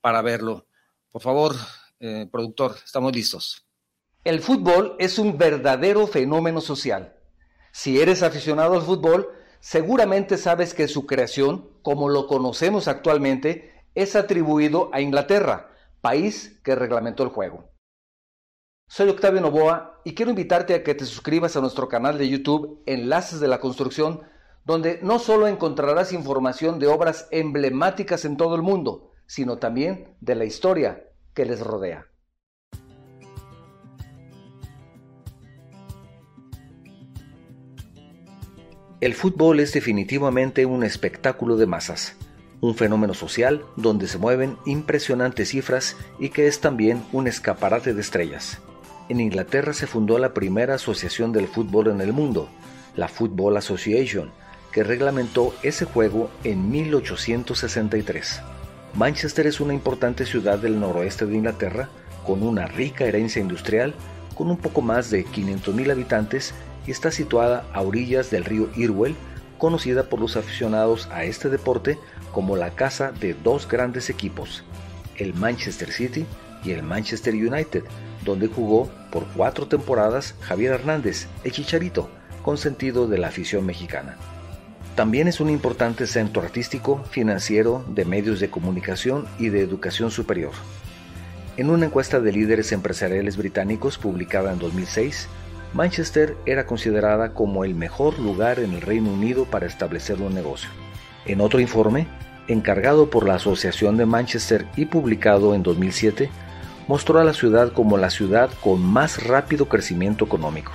para verlo. Por favor, eh, productor, estamos listos. El fútbol es un verdadero fenómeno social si eres aficionado al fútbol, seguramente sabes que su creación, como lo conocemos actualmente, es atribuido a Inglaterra, país que reglamentó el juego. Soy Octavio Novoa y quiero invitarte a que te suscribas a nuestro canal de YouTube Enlaces de la Construcción, donde no solo encontrarás información de obras emblemáticas en todo el mundo, sino también de la historia que les rodea. El fútbol es definitivamente un espectáculo de masas, un fenómeno social donde se mueven impresionantes cifras y que es también un escaparate de estrellas. En Inglaterra se fundó la primera asociación del fútbol en el mundo, la Football Association, que reglamentó ese juego en 1863. Manchester es una importante ciudad del noroeste de Inglaterra, con una rica herencia industrial, con un poco más de 500.000 habitantes está situada a orillas del río Irwell, conocida por los aficionados a este deporte como la casa de dos grandes equipos, el Manchester City y el Manchester United, donde jugó por cuatro temporadas Javier Hernández, el Chicharito, consentido de la afición mexicana. También es un importante centro artístico, financiero, de medios de comunicación y de educación superior. En una encuesta de líderes empresariales británicos publicada en 2006, Manchester era considerada como el mejor lugar en el Reino Unido para establecer un negocio. En otro informe, encargado por la Asociación de Manchester y publicado en 2007, mostró a la ciudad como la ciudad con más rápido crecimiento económico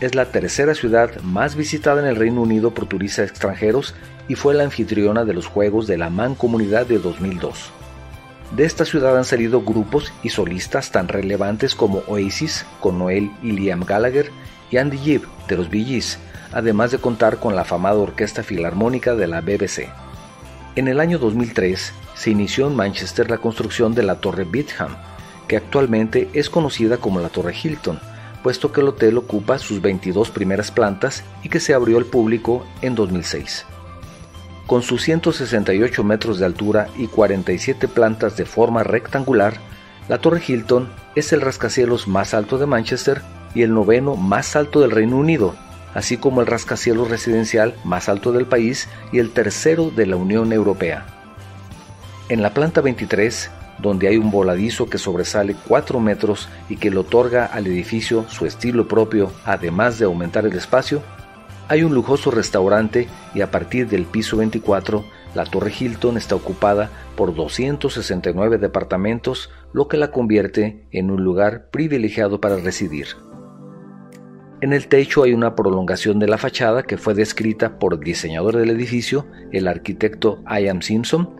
es la tercera ciudad más visitada en el Reino Unido por turistas extranjeros y fue la anfitriona de los Juegos de la Mancomunidad de 2002. De esta ciudad han salido grupos y solistas tan relevantes como Oasis, con Noel y Liam Gallagher, y Andy Gibb, de los Bee Gees, además de contar con la afamada Orquesta Filarmónica de la BBC. En el año 2003 se inició en Manchester la construcción de la Torre Bitham, que actualmente es conocida como la Torre Hilton, puesto que el hotel ocupa sus 22 primeras plantas y que se abrió al público en 2006. Con sus 168 metros de altura y 47 plantas de forma rectangular, la Torre Hilton es el rascacielos más alto de Manchester y el noveno más alto del Reino Unido, así como el rascacielos residencial más alto del país y el tercero de la Unión Europea. En la planta 23 donde hay un voladizo que sobresale 4 metros y que le otorga al edificio su estilo propio, además de aumentar el espacio, hay un lujoso restaurante y a partir del piso 24, la Torre Hilton está ocupada por 269 departamentos, lo que la convierte en un lugar privilegiado para residir. En el techo hay una prolongación de la fachada que fue descrita por el diseñador del edificio, el arquitecto Ian Simpson,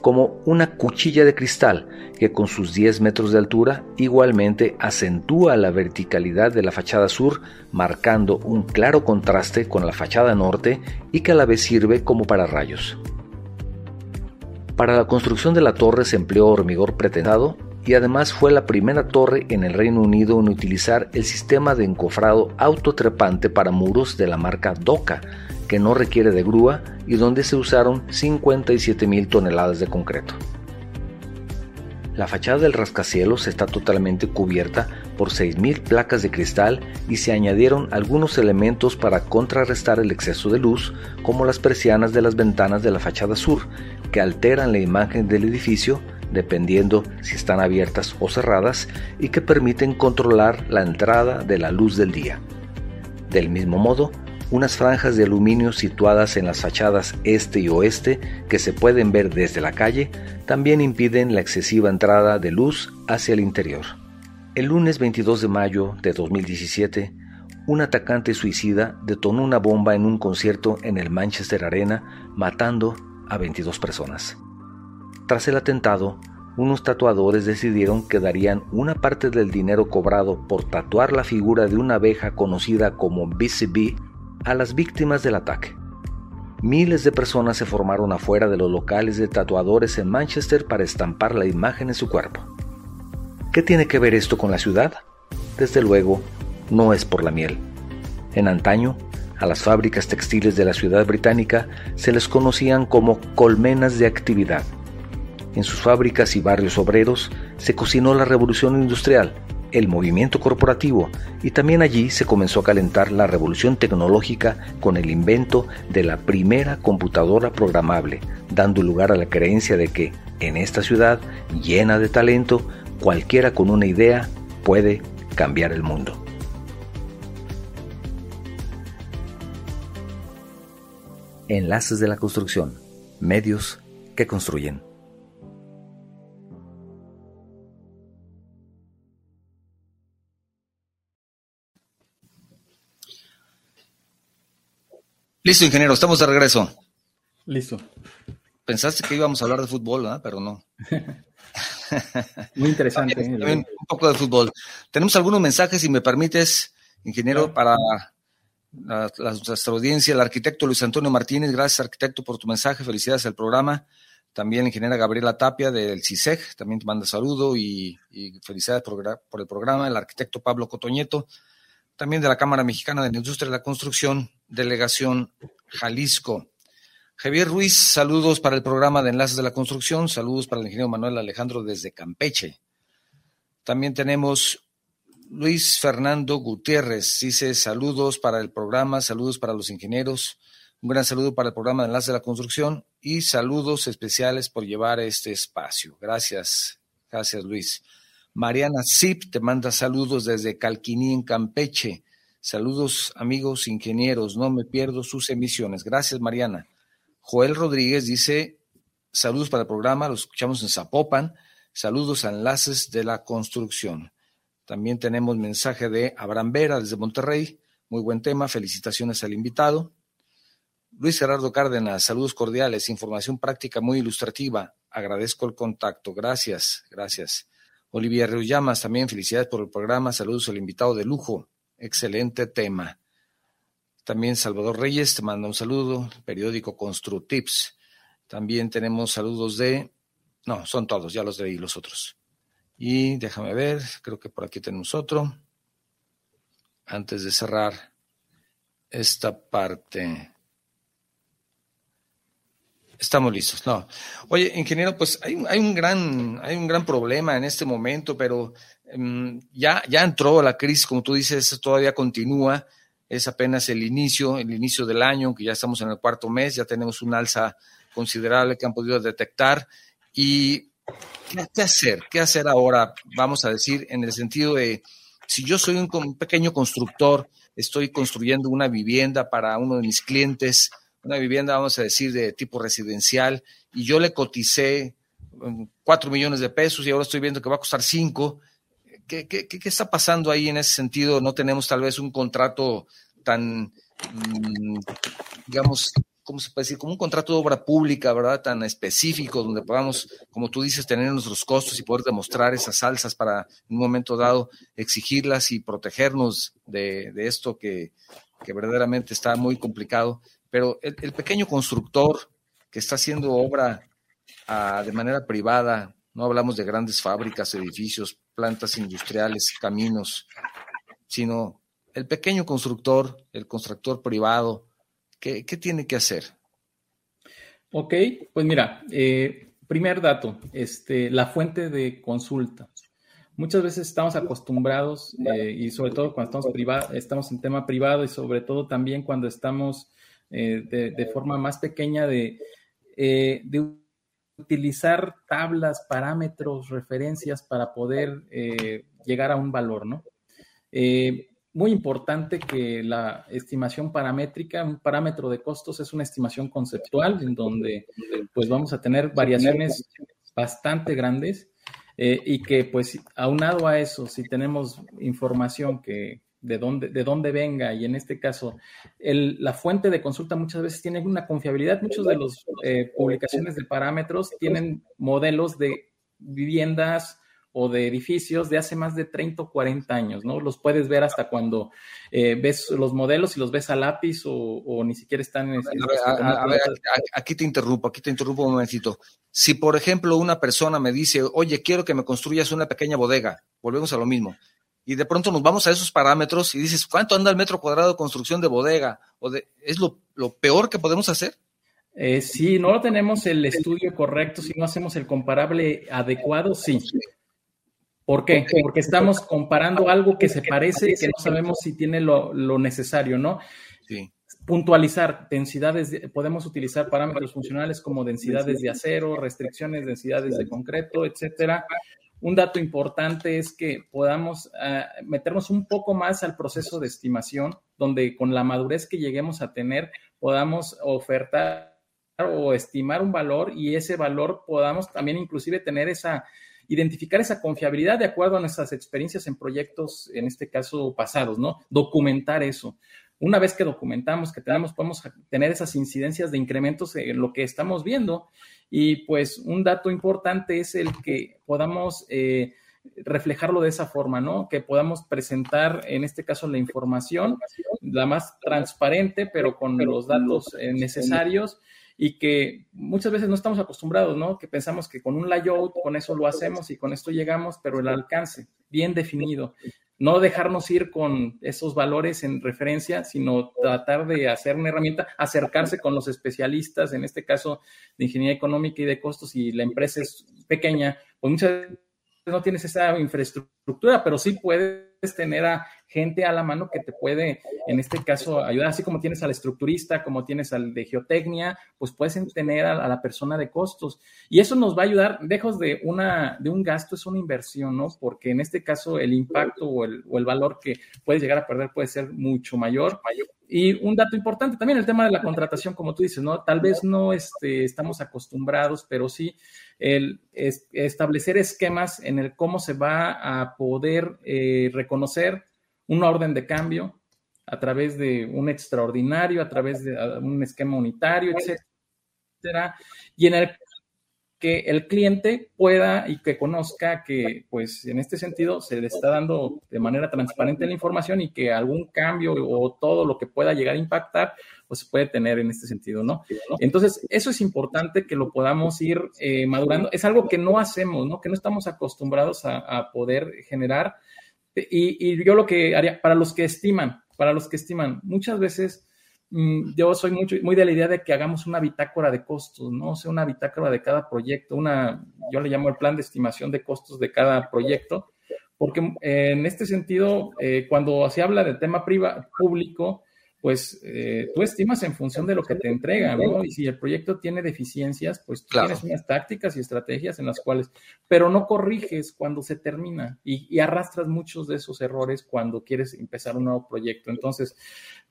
como una cuchilla de cristal que con sus 10 metros de altura igualmente acentúa la verticalidad de la fachada sur, marcando un claro contraste con la fachada norte y que a la vez sirve como pararrayos. Para la construcción de la torre se empleó hormigón pretensado y además fue la primera torre en el Reino Unido en utilizar el sistema de encofrado autotrepante para muros de la marca Doca, que no requiere de grúa y donde se usaron 57 mil toneladas de concreto. La fachada del rascacielos está totalmente cubierta por 6.000 placas de cristal y se añadieron algunos elementos para contrarrestar el exceso de luz, como las persianas de las ventanas de la fachada sur, que alteran la imagen del edificio dependiendo si están abiertas o cerradas y que permiten controlar la entrada de la luz del día. Del mismo modo, unas franjas de aluminio situadas en las fachadas este y oeste que se pueden ver desde la calle también impiden la excesiva entrada de luz hacia el interior. El lunes 22 de mayo de 2017, un atacante suicida detonó una bomba en un concierto en el Manchester Arena, matando a 22 personas. Tras el atentado, unos tatuadores decidieron que darían una parte del dinero cobrado por tatuar la figura de una abeja conocida como BCB a las víctimas del ataque. Miles de personas se formaron afuera de los locales de tatuadores en Manchester para estampar la imagen en su cuerpo. ¿Qué tiene que ver esto con la ciudad? Desde luego, no es por la miel. En antaño, a las fábricas textiles de la ciudad británica se les conocían como colmenas de actividad en sus fábricas y barrios obreros se cocinó la revolución industrial, el movimiento corporativo y también allí se comenzó a calentar la revolución tecnológica con el invento de la primera computadora programable, dando lugar a la creencia de que en esta ciudad llena de talento, cualquiera con una idea puede cambiar el mundo. Enlaces de la construcción, medios que construyen. Listo, ingeniero, estamos de regreso. Listo. Pensaste que íbamos a hablar de fútbol, ¿verdad? Pero no. Muy interesante. ¿eh? un poco de fútbol. Tenemos algunos mensajes, si me permites, ingeniero, para la, nuestra audiencia, el arquitecto Luis Antonio Martínez. Gracias, arquitecto, por tu mensaje. Felicidades al programa. También la ingeniera Gabriela Tapia del CISEG, también te manda saludo y, felicidades por, por, el programa. El arquitecto Pablo Cotoñeto, también de la Cámara Mexicana de la Industria de la Construcción, Delegación Jalisco. Javier Ruiz, saludos para el programa de Enlaces de la Construcción, saludos para el ingeniero Manuel Alejandro desde Campeche. También tenemos Luis Fernando Gutiérrez, dice saludos para el programa, saludos para los ingenieros, un gran saludo para el programa de Enlaces de la Construcción y saludos especiales por llevar este espacio. Gracias, gracias Luis. Mariana Zip te manda saludos desde Calquiní en Campeche. Saludos amigos ingenieros, no me pierdo sus emisiones. Gracias Mariana. Joel Rodríguez dice, saludos para el programa, lo escuchamos en Zapopan, saludos a enlaces de la construcción. También tenemos mensaje de Abraham Vera desde Monterrey, muy buen tema, felicitaciones al invitado. Luis Gerardo Cárdenas, saludos cordiales, información práctica muy ilustrativa, agradezco el contacto, gracias, gracias. Olivia Llamas, también felicidades por el programa, saludos al invitado de lujo, excelente tema. También Salvador Reyes te manda un saludo, periódico Constructips. También tenemos saludos de, no, son todos, ya los ahí, los otros. Y déjame ver, creo que por aquí tenemos otro. Antes de cerrar esta parte. Estamos listos, no. Oye, ingeniero, pues hay, hay, un gran, hay un gran problema en este momento, pero em, ya, ya entró la crisis, como tú dices, todavía continúa es apenas el inicio, el inicio del año, que ya estamos en el cuarto mes, ya tenemos un alza considerable que han podido detectar. ¿Y qué hacer? ¿Qué hacer ahora? Vamos a decir, en el sentido de, si yo soy un, pequeño constructor, estoy construyendo una vivienda para uno de mis clientes, una vivienda, vamos a decir, de tipo residencial, y yo le coticé um, cuatro millones de pesos y ahora estoy viendo que va a costar cinco, ¿Qué, qué, qué, está pasando ahí en ese sentido? No tenemos tal vez un contrato tan, mm, digamos, ¿cómo se puede decir? Como un contrato de obra pública, ¿verdad? Tan específico, donde podamos, como tú dices, tener nuestros costos y poder demostrar esas alzas para en un momento dado exigirlas y protegernos de, esto que, verdaderamente está muy complicado. Pero el, pequeño constructor que está haciendo obra ah, de manera privada, no hablamos de grandes fábricas, edificios, plantas industriales, caminos, sino el pequeño constructor, el constructor privado, ¿qué, tiene que hacer? Ok, pues mira, eh, primer dato, este, la fuente de consulta. Muchas veces estamos acostumbrados, eh, y sobre todo cuando estamos, estamos en tema privado y sobre todo también cuando estamos eh, de, forma más pequeña de, de utilizar tablas, parámetros, referencias para poder eh, llegar a un valor, ¿no? Eh, muy importante que la estimación paramétrica, un parámetro de costos es una estimación conceptual en donde pues vamos a tener variaciones bastante grandes eh, y que pues aunado a eso, si tenemos información que de dónde, de dónde venga, y en este caso, la fuente de consulta muchas veces tiene una confiabilidad. Muchos de las eh, publicaciones de parámetros tienen modelos de viviendas o de edificios de hace más de 30 o 40 años, ¿no? Los puedes ver hasta cuando eh, ves los modelos y los ves a lápiz o, ni siquiera están en... A ver, aquí te interrumpo, aquí te interrumpo un momentito. Si, por ejemplo, una persona me dice, oye, quiero que me construyas una pequeña bodega, volvemos a lo mismo y de pronto nos vamos a esos parámetros y dices, ¿cuánto anda el metro cuadrado de construcción de bodega? O de, ¿Es lo, peor que podemos hacer? Eh, si no tenemos el estudio correcto, si no hacemos el comparable adecuado, sí. ¿Por qué? Porque estamos comparando algo que se parece, que no sabemos si tiene lo, necesario, ¿no? Sí. Puntualizar densidades, podemos utilizar parámetros funcionales como densidades de acero, restricciones, densidades de concreto, etcétera, un dato importante es que podamos ah, meternos un poco más al proceso de estimación, donde con la madurez que lleguemos a tener podamos ofertar o estimar un valor y ese valor podamos también inclusive tener esa, identificar esa confiabilidad de acuerdo a nuestras experiencias en proyectos, en este caso pasados, ¿no? Documentar eso. Una vez que documentamos, que tenemos, podemos tener esas incidencias de incrementos en lo que estamos viendo. Y pues un dato importante es el que podamos eh, reflejarlo de esa forma, ¿no? Que podamos presentar, en este caso, la información, la más transparente, pero con los datos eh, necesarios y que muchas veces no estamos acostumbrados, ¿no? Que pensamos que con un layout, con eso lo hacemos y con esto llegamos, pero el alcance bien definido. No dejarnos ir con esos valores en referencia, sino tratar de hacer una herramienta, acercarse con los especialistas, en este caso de ingeniería económica y de costos, y la empresa es pequeña, pues muchas no tienes esa infraestructura, pero sí puedes tener a gente a la mano que te puede, en este caso, ayudar, así como tienes al estructurista, como tienes al de geotecnia, pues puedes tener a, la persona de costos. Y eso nos va a ayudar, lejos de, una, de un gasto, es una inversión, ¿no? Porque en este caso el impacto o el, valor que puedes llegar a perder puede ser mucho mayor. Y un dato importante también, el tema de la contratación, como tú dices, ¿no? Tal vez no este, estamos acostumbrados, pero sí el establecer esquemas en el cómo se va a poder eh, reconocer una orden de cambio a través de un extraordinario, a través de un esquema unitario, etcétera, y en el que el cliente pueda y que conozca que, pues, en este sentido se le está dando de manera transparente la información y que algún cambio o todo lo que pueda llegar a impactar, pues puede tener en este sentido, ¿no? Entonces, eso es importante que lo podamos ir eh, madurando. Es algo que no hacemos, ¿no? Que no estamos acostumbrados a, poder generar. Y, y yo lo que haría, para los que estiman, para los que estiman, muchas veces yo soy mucho, muy de la idea de que hagamos una bitácora de costos, ¿no? O sea, una bitácora de cada proyecto, una, yo le llamo el plan de estimación de costos de cada proyecto, porque eh, en este sentido, eh, cuando se habla del tema privado, público, pues eh, tú estimas en función de lo que te entregan, ¿no? Y si el proyecto tiene deficiencias, pues tú tienes unas tácticas y estrategias en las cuales, pero no corriges cuando se termina y, y, arrastras muchos de esos errores cuando quieres empezar un nuevo proyecto. Entonces,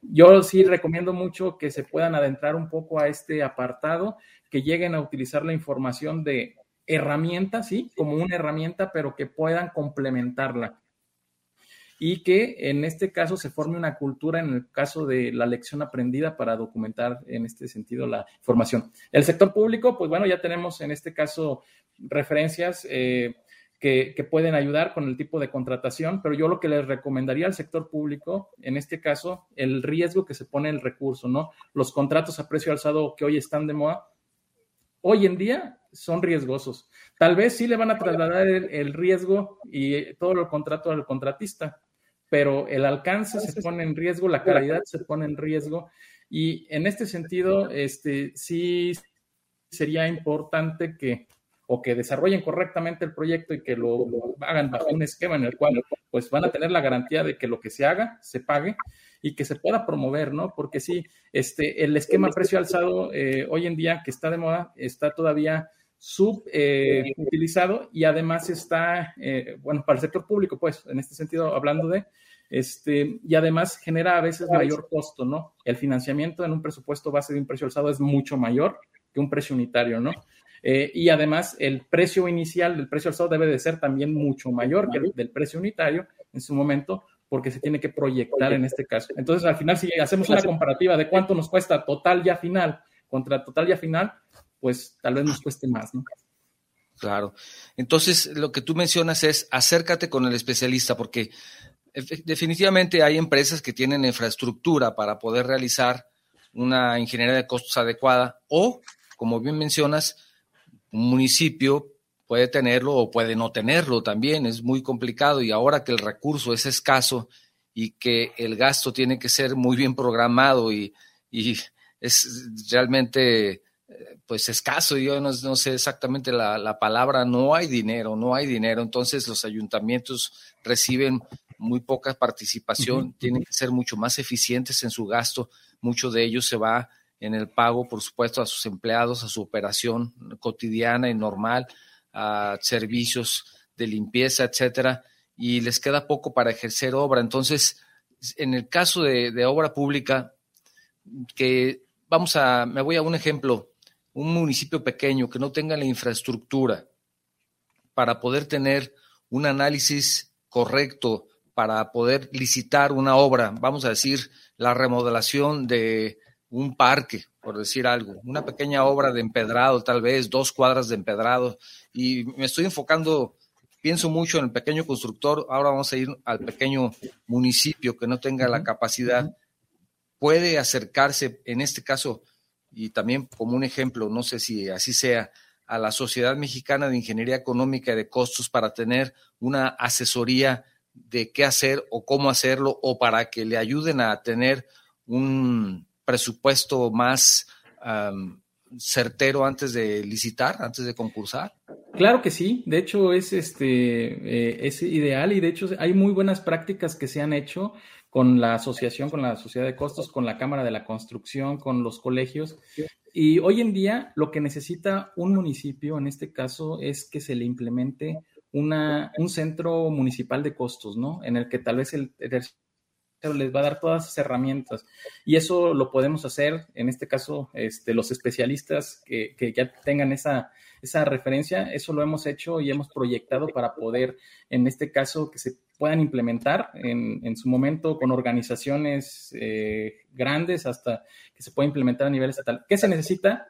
yo sí recomiendo mucho que se puedan adentrar un poco a este apartado, que lleguen a utilizar la información de herramientas, sí, como una herramienta, pero que puedan complementarla y que en este caso se forme una cultura en el caso de la lección aprendida para documentar en este sentido la información. El sector público, pues bueno, ya tenemos en este caso referencias eh, que, pueden ayudar con el tipo de contratación, pero yo lo que les recomendaría al sector público, en este caso, el riesgo que se pone el recurso, ¿no? Los contratos a precio alzado que hoy están de moda, hoy en día son riesgosos. Tal vez sí le van a trasladar el riesgo y todo el contrato al contratista, pero el alcance se pone en riesgo, la calidad se pone en riesgo. Y en este sentido, este, sí sería importante que o que desarrollen correctamente el proyecto y que lo, hagan bajo un esquema en el cual pues van a tener la garantía de que lo que se haga se pague y que se pueda promover, ¿no? Porque sí, este, el esquema. precio alzado eh, hoy en día que está de moda está todavía subutilizado eh, y además está, eh, bueno, para el sector público, pues, en este sentido, hablando de, este, y además genera a veces mayor costo, ¿no? El financiamiento en un presupuesto base de un precio alzado es mucho mayor que un precio unitario, ¿no? Eh, y además el precio inicial del precio alzado debe de ser también mucho mayor que el del precio unitario en su momento, porque se tiene que proyectar en este caso. Entonces, al final, si hacemos una comparativa de cuánto nos cuesta total ya final contra total ya final, pues tal vez nos cueste más, ¿no? Claro. Entonces, lo que tú mencionas es acércate con el especialista, porque definitivamente hay empresas que tienen infraestructura para poder realizar una ingeniería de costos adecuada o, como bien mencionas, un municipio puede tenerlo o puede no tenerlo también, es muy complicado y ahora que el recurso es escaso y que el gasto tiene que ser muy bien programado y, y es realmente pues escaso, yo no, sé exactamente la, palabra, no hay dinero, no hay dinero, entonces los ayuntamientos reciben muy poca participación, tienen que ser mucho más eficientes en su gasto, mucho de ellos se va en el pago, por supuesto, a sus empleados, a su operación cotidiana y normal, a servicios de limpieza, etcétera, y les queda poco para ejercer obra. Entonces, en el caso de, de obra pública, que vamos a, me voy a un ejemplo, un municipio pequeño que no tenga la infraestructura para poder tener un análisis correcto, para poder licitar una obra, vamos a decir, la remodelación de un parque, por decir algo, una pequeña obra de empedrado, tal vez dos cuadras de empedrado, y me estoy enfocando, pienso mucho en el pequeño constructor, ahora vamos a ir al pequeño municipio que no tenga la capacidad, puede acercarse, en este caso, y también como un ejemplo, no sé si así sea, a la Sociedad Mexicana de Ingeniería Económica de Costos para tener una asesoría de qué hacer o cómo hacerlo o para que le ayuden a tener un presupuesto más certero antes de licitar, antes de concursar? Claro que sí, de hecho es este eh, es ideal y de hecho hay muy buenas prácticas que se han hecho con la asociación, con la sociedad de costos, con la Cámara de la Construcción, con los colegios. Y hoy en día lo que necesita un municipio, en este caso, es que se le implemente una, un centro municipal de costos, ¿no? En el que tal vez el, les va a dar todas las herramientas. Y eso lo podemos hacer, en este caso, este, los especialistas que, que ya tengan esa, esa referencia, eso lo hemos hecho y hemos proyectado para poder, en este caso, que se puedan implementar en, en su momento con organizaciones eh, grandes hasta que se pueda implementar a nivel estatal. ¿Qué se necesita?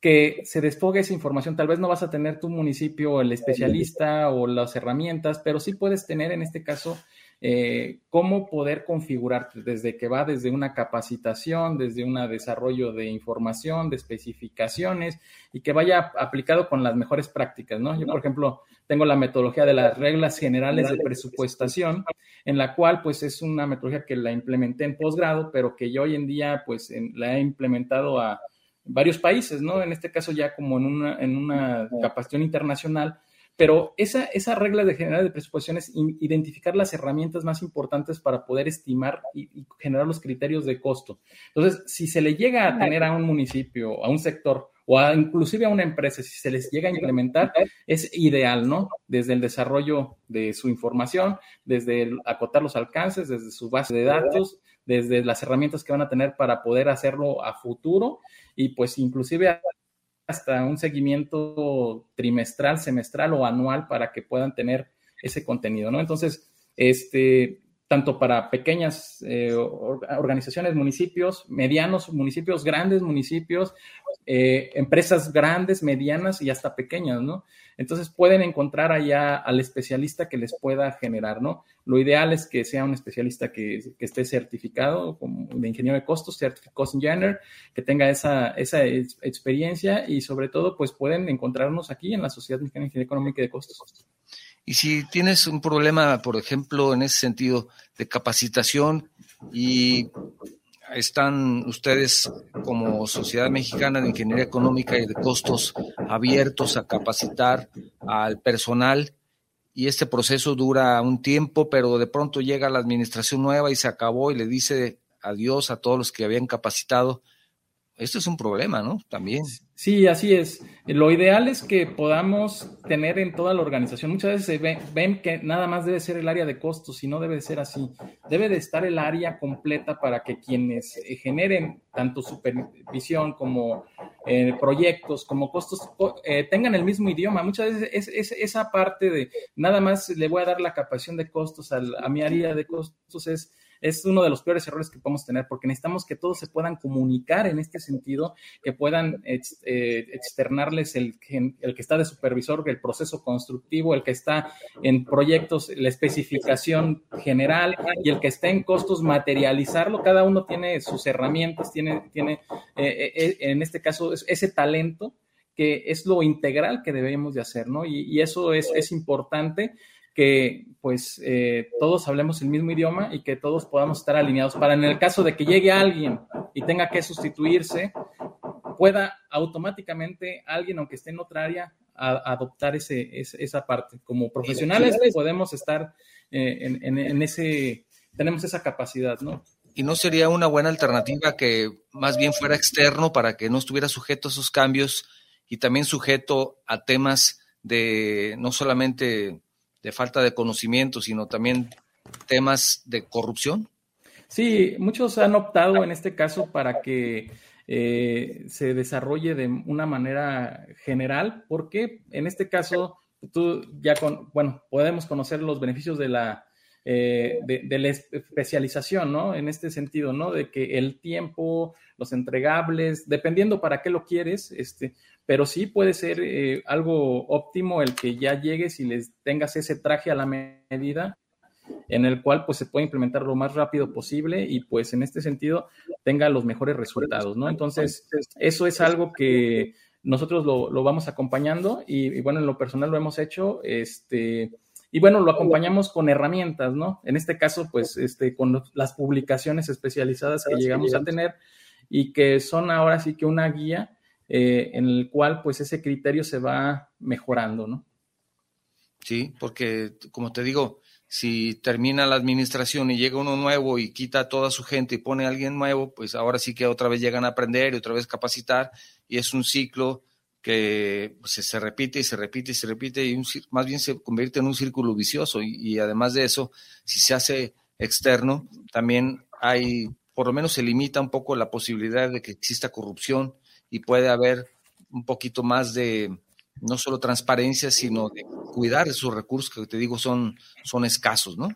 que se desfogue esa información. Tal vez no vas a tener tu municipio el especialista o las herramientas, pero sí puedes tener en este caso eh, cómo poder configurarte desde que va desde una capacitación, desde un desarrollo de información, de especificaciones y que vaya aplicado con las mejores prácticas, ¿no? Yo, por ejemplo, tengo la metodología de las reglas generales de presupuestación, en la cual, pues, es una metodología que la implementé en posgrado, pero que yo hoy en día, pues, la he implementado a varios países, ¿no? En este caso ya como en una, en una capacitación internacional, pero esa, esa regla de general de presupuestación es identificar las herramientas más importantes para poder estimar y, generar los criterios de costo. Entonces, si se le llega a tener a un municipio, a un sector o inclusive a una empresa, si se les llega a implementar, es ideal, ¿no? Desde el desarrollo de su información, desde acotar los alcances, desde su base de datos, desde las herramientas que van a tener para poder hacerlo a futuro y pues inclusive hasta un seguimiento trimestral, semestral o anual para que puedan tener ese contenido, ¿no? Entonces, este, tanto para pequeñas eh, organizaciones, municipios, medianos municipios, grandes municipios, eh, empresas grandes, medianas y hasta pequeñas, ¿no? Entonces pueden encontrar allá al especialista que les pueda generar, ¿no? Lo ideal es que sea un especialista que, esté certificado como de ingeniero de costos, Certificate Cost Engineer, que tenga esa, esa experiencia y sobre todo, pues pueden encontrarnos aquí en la Sociedad Mexicana de Ingeniería Económica y de Costos. Y si tienes un problema, por ejemplo, en ese sentido de capacitación y están ustedes como Sociedad Mexicana de Ingeniería Económica y de Costos abiertos a capacitar al personal y este proceso dura un tiempo, pero de pronto llega la administración nueva y se acabó y le dice adiós a todos los que habían capacitado. Esto es un problema, ¿no? También. Sí, así es. Lo ideal es que podamos tener en toda la organización. Muchas veces se ven, que nada más debe ser el área de costos y no debe ser así. Debe de estar el área completa para que quienes eh, generen tanto supervisión como eh, proyectos, como costos, eh, tengan el mismo idioma. Muchas veces es, esa parte de nada más le voy a dar la capacitación de costos a mi área de costos es es uno de los peores errores que podemos tener porque necesitamos que todos se puedan comunicar en este sentido, que puedan eh, externarles el, el que está de supervisor, el proceso constructivo, el que está en proyectos, la especificación general y el que está en costos, materializarlo. Cada uno tiene sus herramientas, tiene, tiene eh, eh, en este caso, ese talento que es lo integral que debemos de hacer, ¿no? Y, y eso es, es importante que pues eh, todos hablemos el mismo idioma y que todos podamos estar alineados para en el caso de que llegue alguien y tenga que sustituirse, pueda automáticamente alguien, aunque esté en otra área, adoptar ese, esa parte. Como profesionales podemos estar eh, en, en, ese, tenemos esa capacidad, ¿no? ¿Y no sería una buena alternativa que más bien fuera externo para que no estuviera sujeto a esos cambios y también sujeto a temas de no solamente de falta de conocimiento, sino también temas de corrupción? Sí, muchos han optado en este caso para que eh, se desarrolle de una manera general, porque en este caso tú ya con, bueno, podemos conocer los beneficios de la, eh, de, la especialización, ¿no? En este sentido, ¿no? De que el tiempo, los entregables, dependiendo para qué lo quieres, este, pero sí puede ser eh, algo óptimo el que ya llegues y les tengas ese traje a la medida en el cual pues se puede implementar lo más rápido posible y pues en este sentido tenga los mejores resultados, ¿no? Entonces, eso es algo que nosotros lo, lo vamos acompañando y, bueno, en lo personal lo hemos hecho, este, y bueno, lo acompañamos con herramientas, ¿no? En este caso, pues, este, con las publicaciones especializadas que llegamos a tener y que son ahora sí que una guía eh, en el cual, pues, ese criterio se va mejorando, ¿no? Sí, porque, como te digo, si termina la administración y llega uno nuevo y quita a toda su gente y pone a alguien nuevo, pues ahora sí que otra vez llegan a aprender y otra vez capacitar y es un ciclo que pues, se, repite y se repite y se repite y más bien se convierte en un círculo vicioso y, además de eso, si se hace externo, también hay, por lo menos se limita un poco la posibilidad de que exista corrupción y puede haber un poquito más de, no solo transparencia, sino de cuidar esos recursos que te digo son, son escasos, ¿no?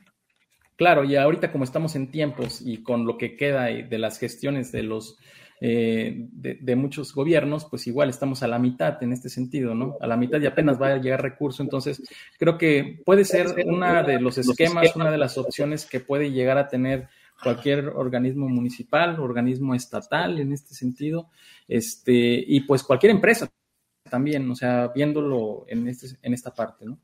Claro, y ahorita como estamos en tiempos y con lo que queda de las gestiones de los eh, de, muchos gobiernos, pues igual estamos a la mitad en este sentido, ¿no? A la mitad y apenas va a llegar recurso. Entonces, creo que puede ser una de los esquemas, una de las opciones que puede llegar a tener cualquier organismo municipal, organismo estatal en este sentido, este, y pues cualquier empresa también, o sea, viéndolo en, este, en esta parte, ¿no?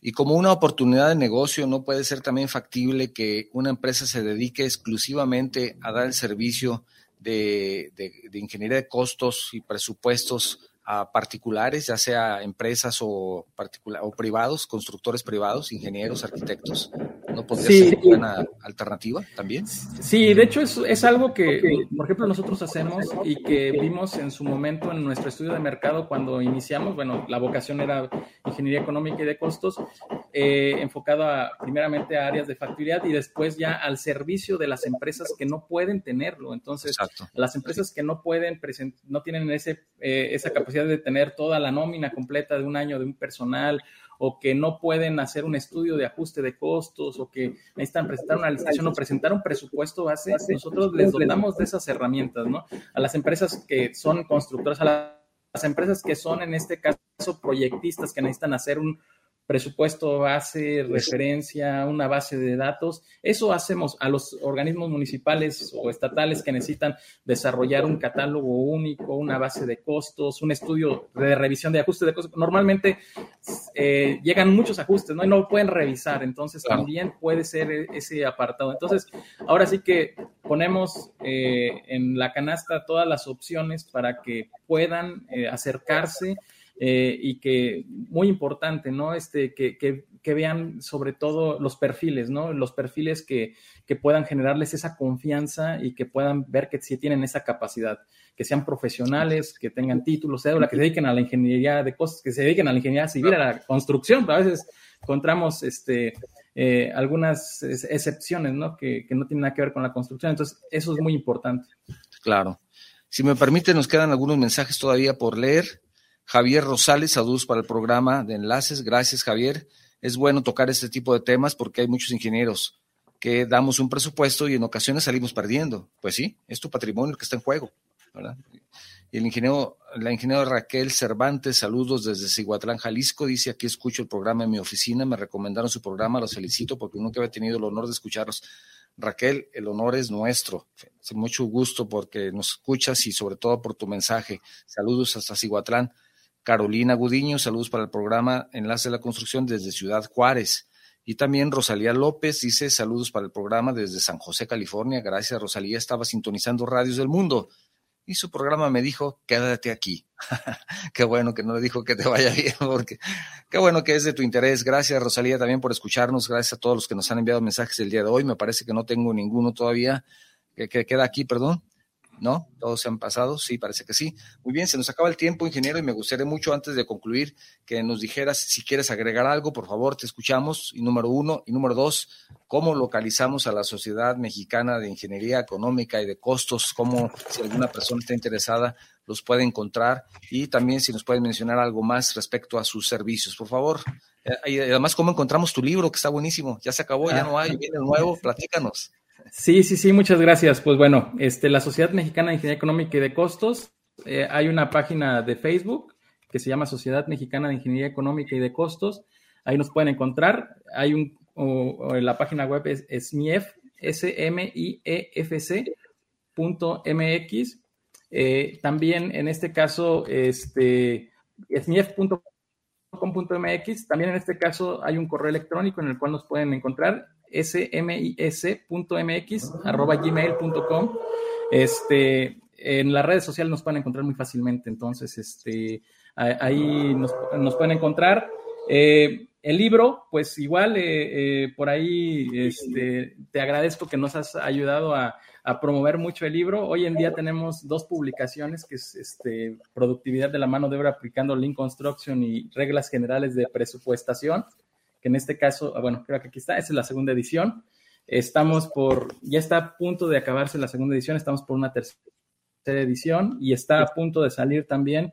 Y como una oportunidad de negocio, ¿no puede ser también factible que una empresa se dedique exclusivamente a dar el servicio de, de, ingeniería de costos y presupuestos a particulares, ya sea empresas o, o privados, constructores privados, ingenieros, arquitectos? ¿No podría ser una alternativa también? Sí, de hecho es, es algo que, por ejemplo, nosotros hacemos y que vimos en su momento en nuestro estudio de mercado cuando iniciamos, bueno, la vocación era ingeniería económica y de costos, eh, enfocado a, primeramente a áreas de factibilidad y después ya al servicio de las empresas que no pueden tenerlo. Entonces, las empresas que no pueden, no tienen ese, eh, esa capacidad de tener toda la nómina completa de un año de un personal o que no pueden hacer un estudio de ajuste de costos o que necesitan presentar una licitación o presentar un presupuesto base, nosotros les damos de esas herramientas, ¿no? A las empresas que son constructoras, a las empresas que son en este caso proyectistas que necesitan hacer un, presupuesto base, referencia, una base de datos. Eso hacemos a los organismos municipales o estatales que necesitan desarrollar un catálogo único, una base de costos, un estudio de revisión de ajuste de costos. Normalmente eh, llegan muchos ajustes, ¿no? Y no pueden revisar, entonces también puede ser ese apartado. Entonces, ahora sí que ponemos eh, en la canasta todas las opciones para que puedan eh, acercarse eh, y que, muy importante, ¿no? Este, que, que, vean sobre todo los perfiles, ¿no? Los perfiles que, que, puedan generarles esa confianza y que puedan ver que sí tienen esa capacidad, que sean profesionales, que tengan títulos, cédula, que se dediquen a la ingeniería de cosas, que se dediquen a la ingeniería civil, a la construcción, a veces encontramos este, eh, algunas excepciones, ¿no? Que, que no tienen nada que ver con la construcción, entonces eso es muy importante. Claro. Si me permite, nos quedan algunos mensajes todavía por leer. Javier Rosales, saludos para el programa de enlaces. Gracias, Javier. Es bueno tocar este tipo de temas porque hay muchos ingenieros que damos un presupuesto y en ocasiones salimos perdiendo. Pues sí, es tu patrimonio que está en juego. Y el ingeniero, la ingeniera Raquel Cervantes, saludos desde Cihuatlán, Jalisco, dice aquí escucho el programa en mi oficina, me recomendaron su programa, los felicito porque nunca había tenido el honor de escucharlos. Raquel, el honor es nuestro. Es mucho gusto porque nos escuchas y sobre todo por tu mensaje. Saludos hasta Cihuatlán. Carolina Gudiño, saludos para el programa Enlace de la Construcción desde Ciudad Juárez. Y también Rosalía López dice saludos para el programa desde San José, California. Gracias, Rosalía. Estaba sintonizando Radios del Mundo. Y su programa me dijo, quédate aquí. qué bueno que no le dijo que te vaya bien, porque qué bueno que es de tu interés. Gracias, Rosalía, también por escucharnos. Gracias a todos los que nos han enviado mensajes el día de hoy. Me parece que no tengo ninguno todavía que, que queda aquí, perdón. ¿No? Todos se han pasado, sí, parece que sí. Muy bien, se nos acaba el tiempo, ingeniero, y me gustaría mucho antes de concluir que nos dijeras si quieres agregar algo, por favor, te escuchamos. Y número uno, y número dos, ¿cómo localizamos a la Sociedad Mexicana de Ingeniería Económica y de Costos? ¿Cómo, si alguna persona está interesada, los puede encontrar? Y también si nos pueden mencionar algo más respecto a sus servicios, por favor. Eh, y además, ¿cómo encontramos tu libro, que está buenísimo? Ya se acabó, ya no hay, viene nuevo, platícanos. Sí, sí, sí, muchas gracias. Pues bueno, este, la Sociedad Mexicana de Ingeniería Económica y de Costos, eh, hay una página de Facebook que se llama Sociedad Mexicana de Ingeniería Económica y de Costos. Ahí nos pueden encontrar. Hay un, o, la página web es. Eh, también en este caso, este, smief.com.mx. También en este caso hay un correo electrónico en el cual nos pueden encontrar smis.mx arroba gmail.com. Este, en las redes sociales nos pueden encontrar muy fácilmente, entonces este, ahí nos, pueden encontrar. Eh, el libro, pues igual eh, eh, por ahí este, te agradezco que nos has ayudado a, promover mucho el libro. Hoy en día tenemos dos publicaciones, que es este, Productividad de la mano de obra aplicando Lean Construction y Reglas Generales de Presupuestación, que en este caso, ah, bueno, creo que aquí está, esa es la segunda edición. Estamos por, ya está a punto de acabarse la segunda edición, estamos por una tercera edición y está a punto de salir también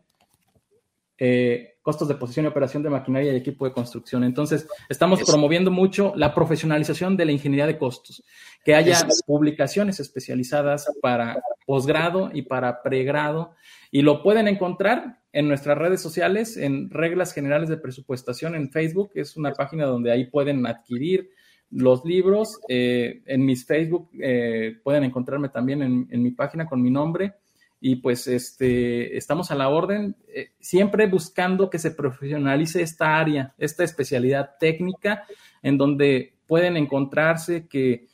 eh, costos de posición y operación de maquinaria y equipo de construcción. Entonces, estamos promoviendo mucho la profesionalización de la ingeniería de costos, que haya publicaciones especializadas para posgrado y para pregrado, y lo pueden encontrar en nuestras redes sociales, en Reglas Generales de Presupuestación en Facebook, es una página donde ahí pueden adquirir los libros. Eh, en mis Facebook eh, pueden encontrarme también en mi página con mi nombre y pues este, estamos a la orden, eh, siempre buscando que se profesionalice esta área, esta especialidad técnica, en donde pueden encontrarse que,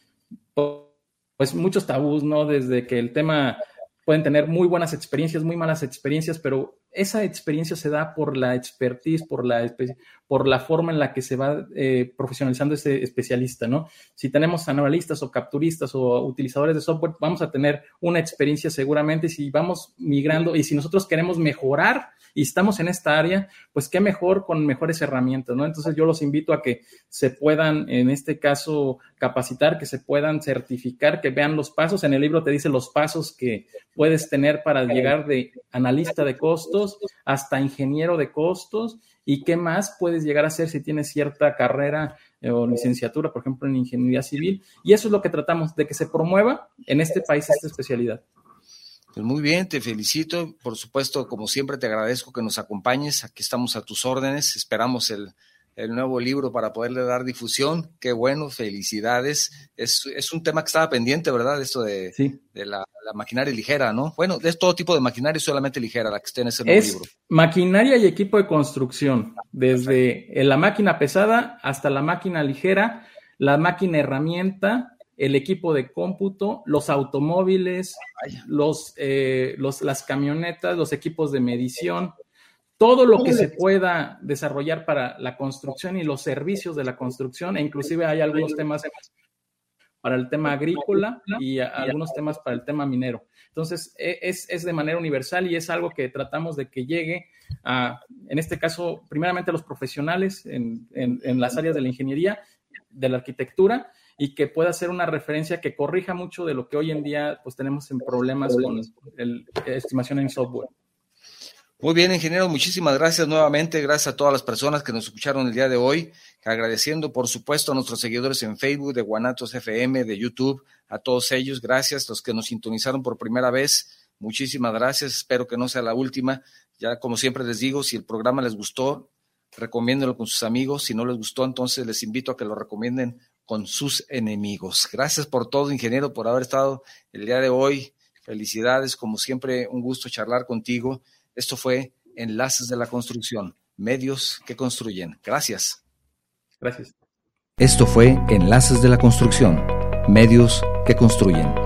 pues, muchos tabús, ¿no? Desde que el tema pueden tener muy buenas experiencias, muy malas experiencias, pero esa experiencia se da por la expertise, por la, por la forma en la que se va eh, profesionalizando ese especialista, ¿no? Si tenemos analistas o capturistas o utilizadores de software, vamos a tener una experiencia seguramente. Si vamos migrando y si nosotros queremos mejorar y estamos en esta área, pues qué mejor con mejores herramientas, ¿no? Entonces yo los invito a que se puedan, en este caso, capacitar, que se puedan certificar, que vean los pasos. En el libro te dice los pasos que puedes tener para llegar de analista de costos hasta ingeniero de costos y qué más puedes llegar a hacer si tienes cierta carrera eh, o licenciatura, por ejemplo, en ingeniería civil. Y eso es lo que tratamos, de que se promueva en este país esta especialidad. Pues muy bien, te felicito. Por supuesto, como siempre, te agradezco que nos acompañes. Aquí estamos a tus órdenes. Esperamos el, nuevo libro para poderle dar difusión. Qué bueno, felicidades. Es, un tema que estaba pendiente, ¿verdad? Esto de, de la, maquinaria ligera, ¿no? Bueno, es todo tipo de maquinaria, solamente ligera la que esté en ese nuevo es Maquinaria y equipo de construcción, desde la máquina pesada hasta la máquina ligera, la máquina herramienta, el equipo de cómputo, los automóviles, los, eh, los, las camionetas, los equipos de medición, todo lo que se pueda desarrollar para la construcción y los servicios de la construcción, e inclusive hay algunos temas para el tema agrícola y algunos temas para el tema minero. Entonces, e, es, es, de manera universal y es algo que tratamos de que llegue a, en este caso, primeramente a los profesionales en, en, en las áreas de la ingeniería, de la arquitectura y que pueda ser una referencia que corrija mucho de lo que hoy en día pues tenemos en problemas con la estimación en software. Muy bien, ingeniero, muchísimas gracias nuevamente. Gracias a todas las personas que nos escucharon el día de hoy. Agradeciendo, por supuesto, a nuestros seguidores en Facebook, de Guanatos FM, de YouTube, a todos ellos. Gracias, los que nos sintonizaron por primera vez. Muchísimas gracias. Espero que no sea la última. Ya, como siempre les digo, si el programa les gustó, recomiéndenlo con sus amigos. Si no les gustó, entonces les invito a que lo recomienden con sus enemigos. Gracias por todo, ingeniero, por haber estado el día de hoy. Felicidades, como siempre, un gusto charlar contigo. Esto fue Enlaces de la Construcción, medios que construyen. Gracias. Gracias. Esto fue Enlaces de la Construcción, medios que construyen.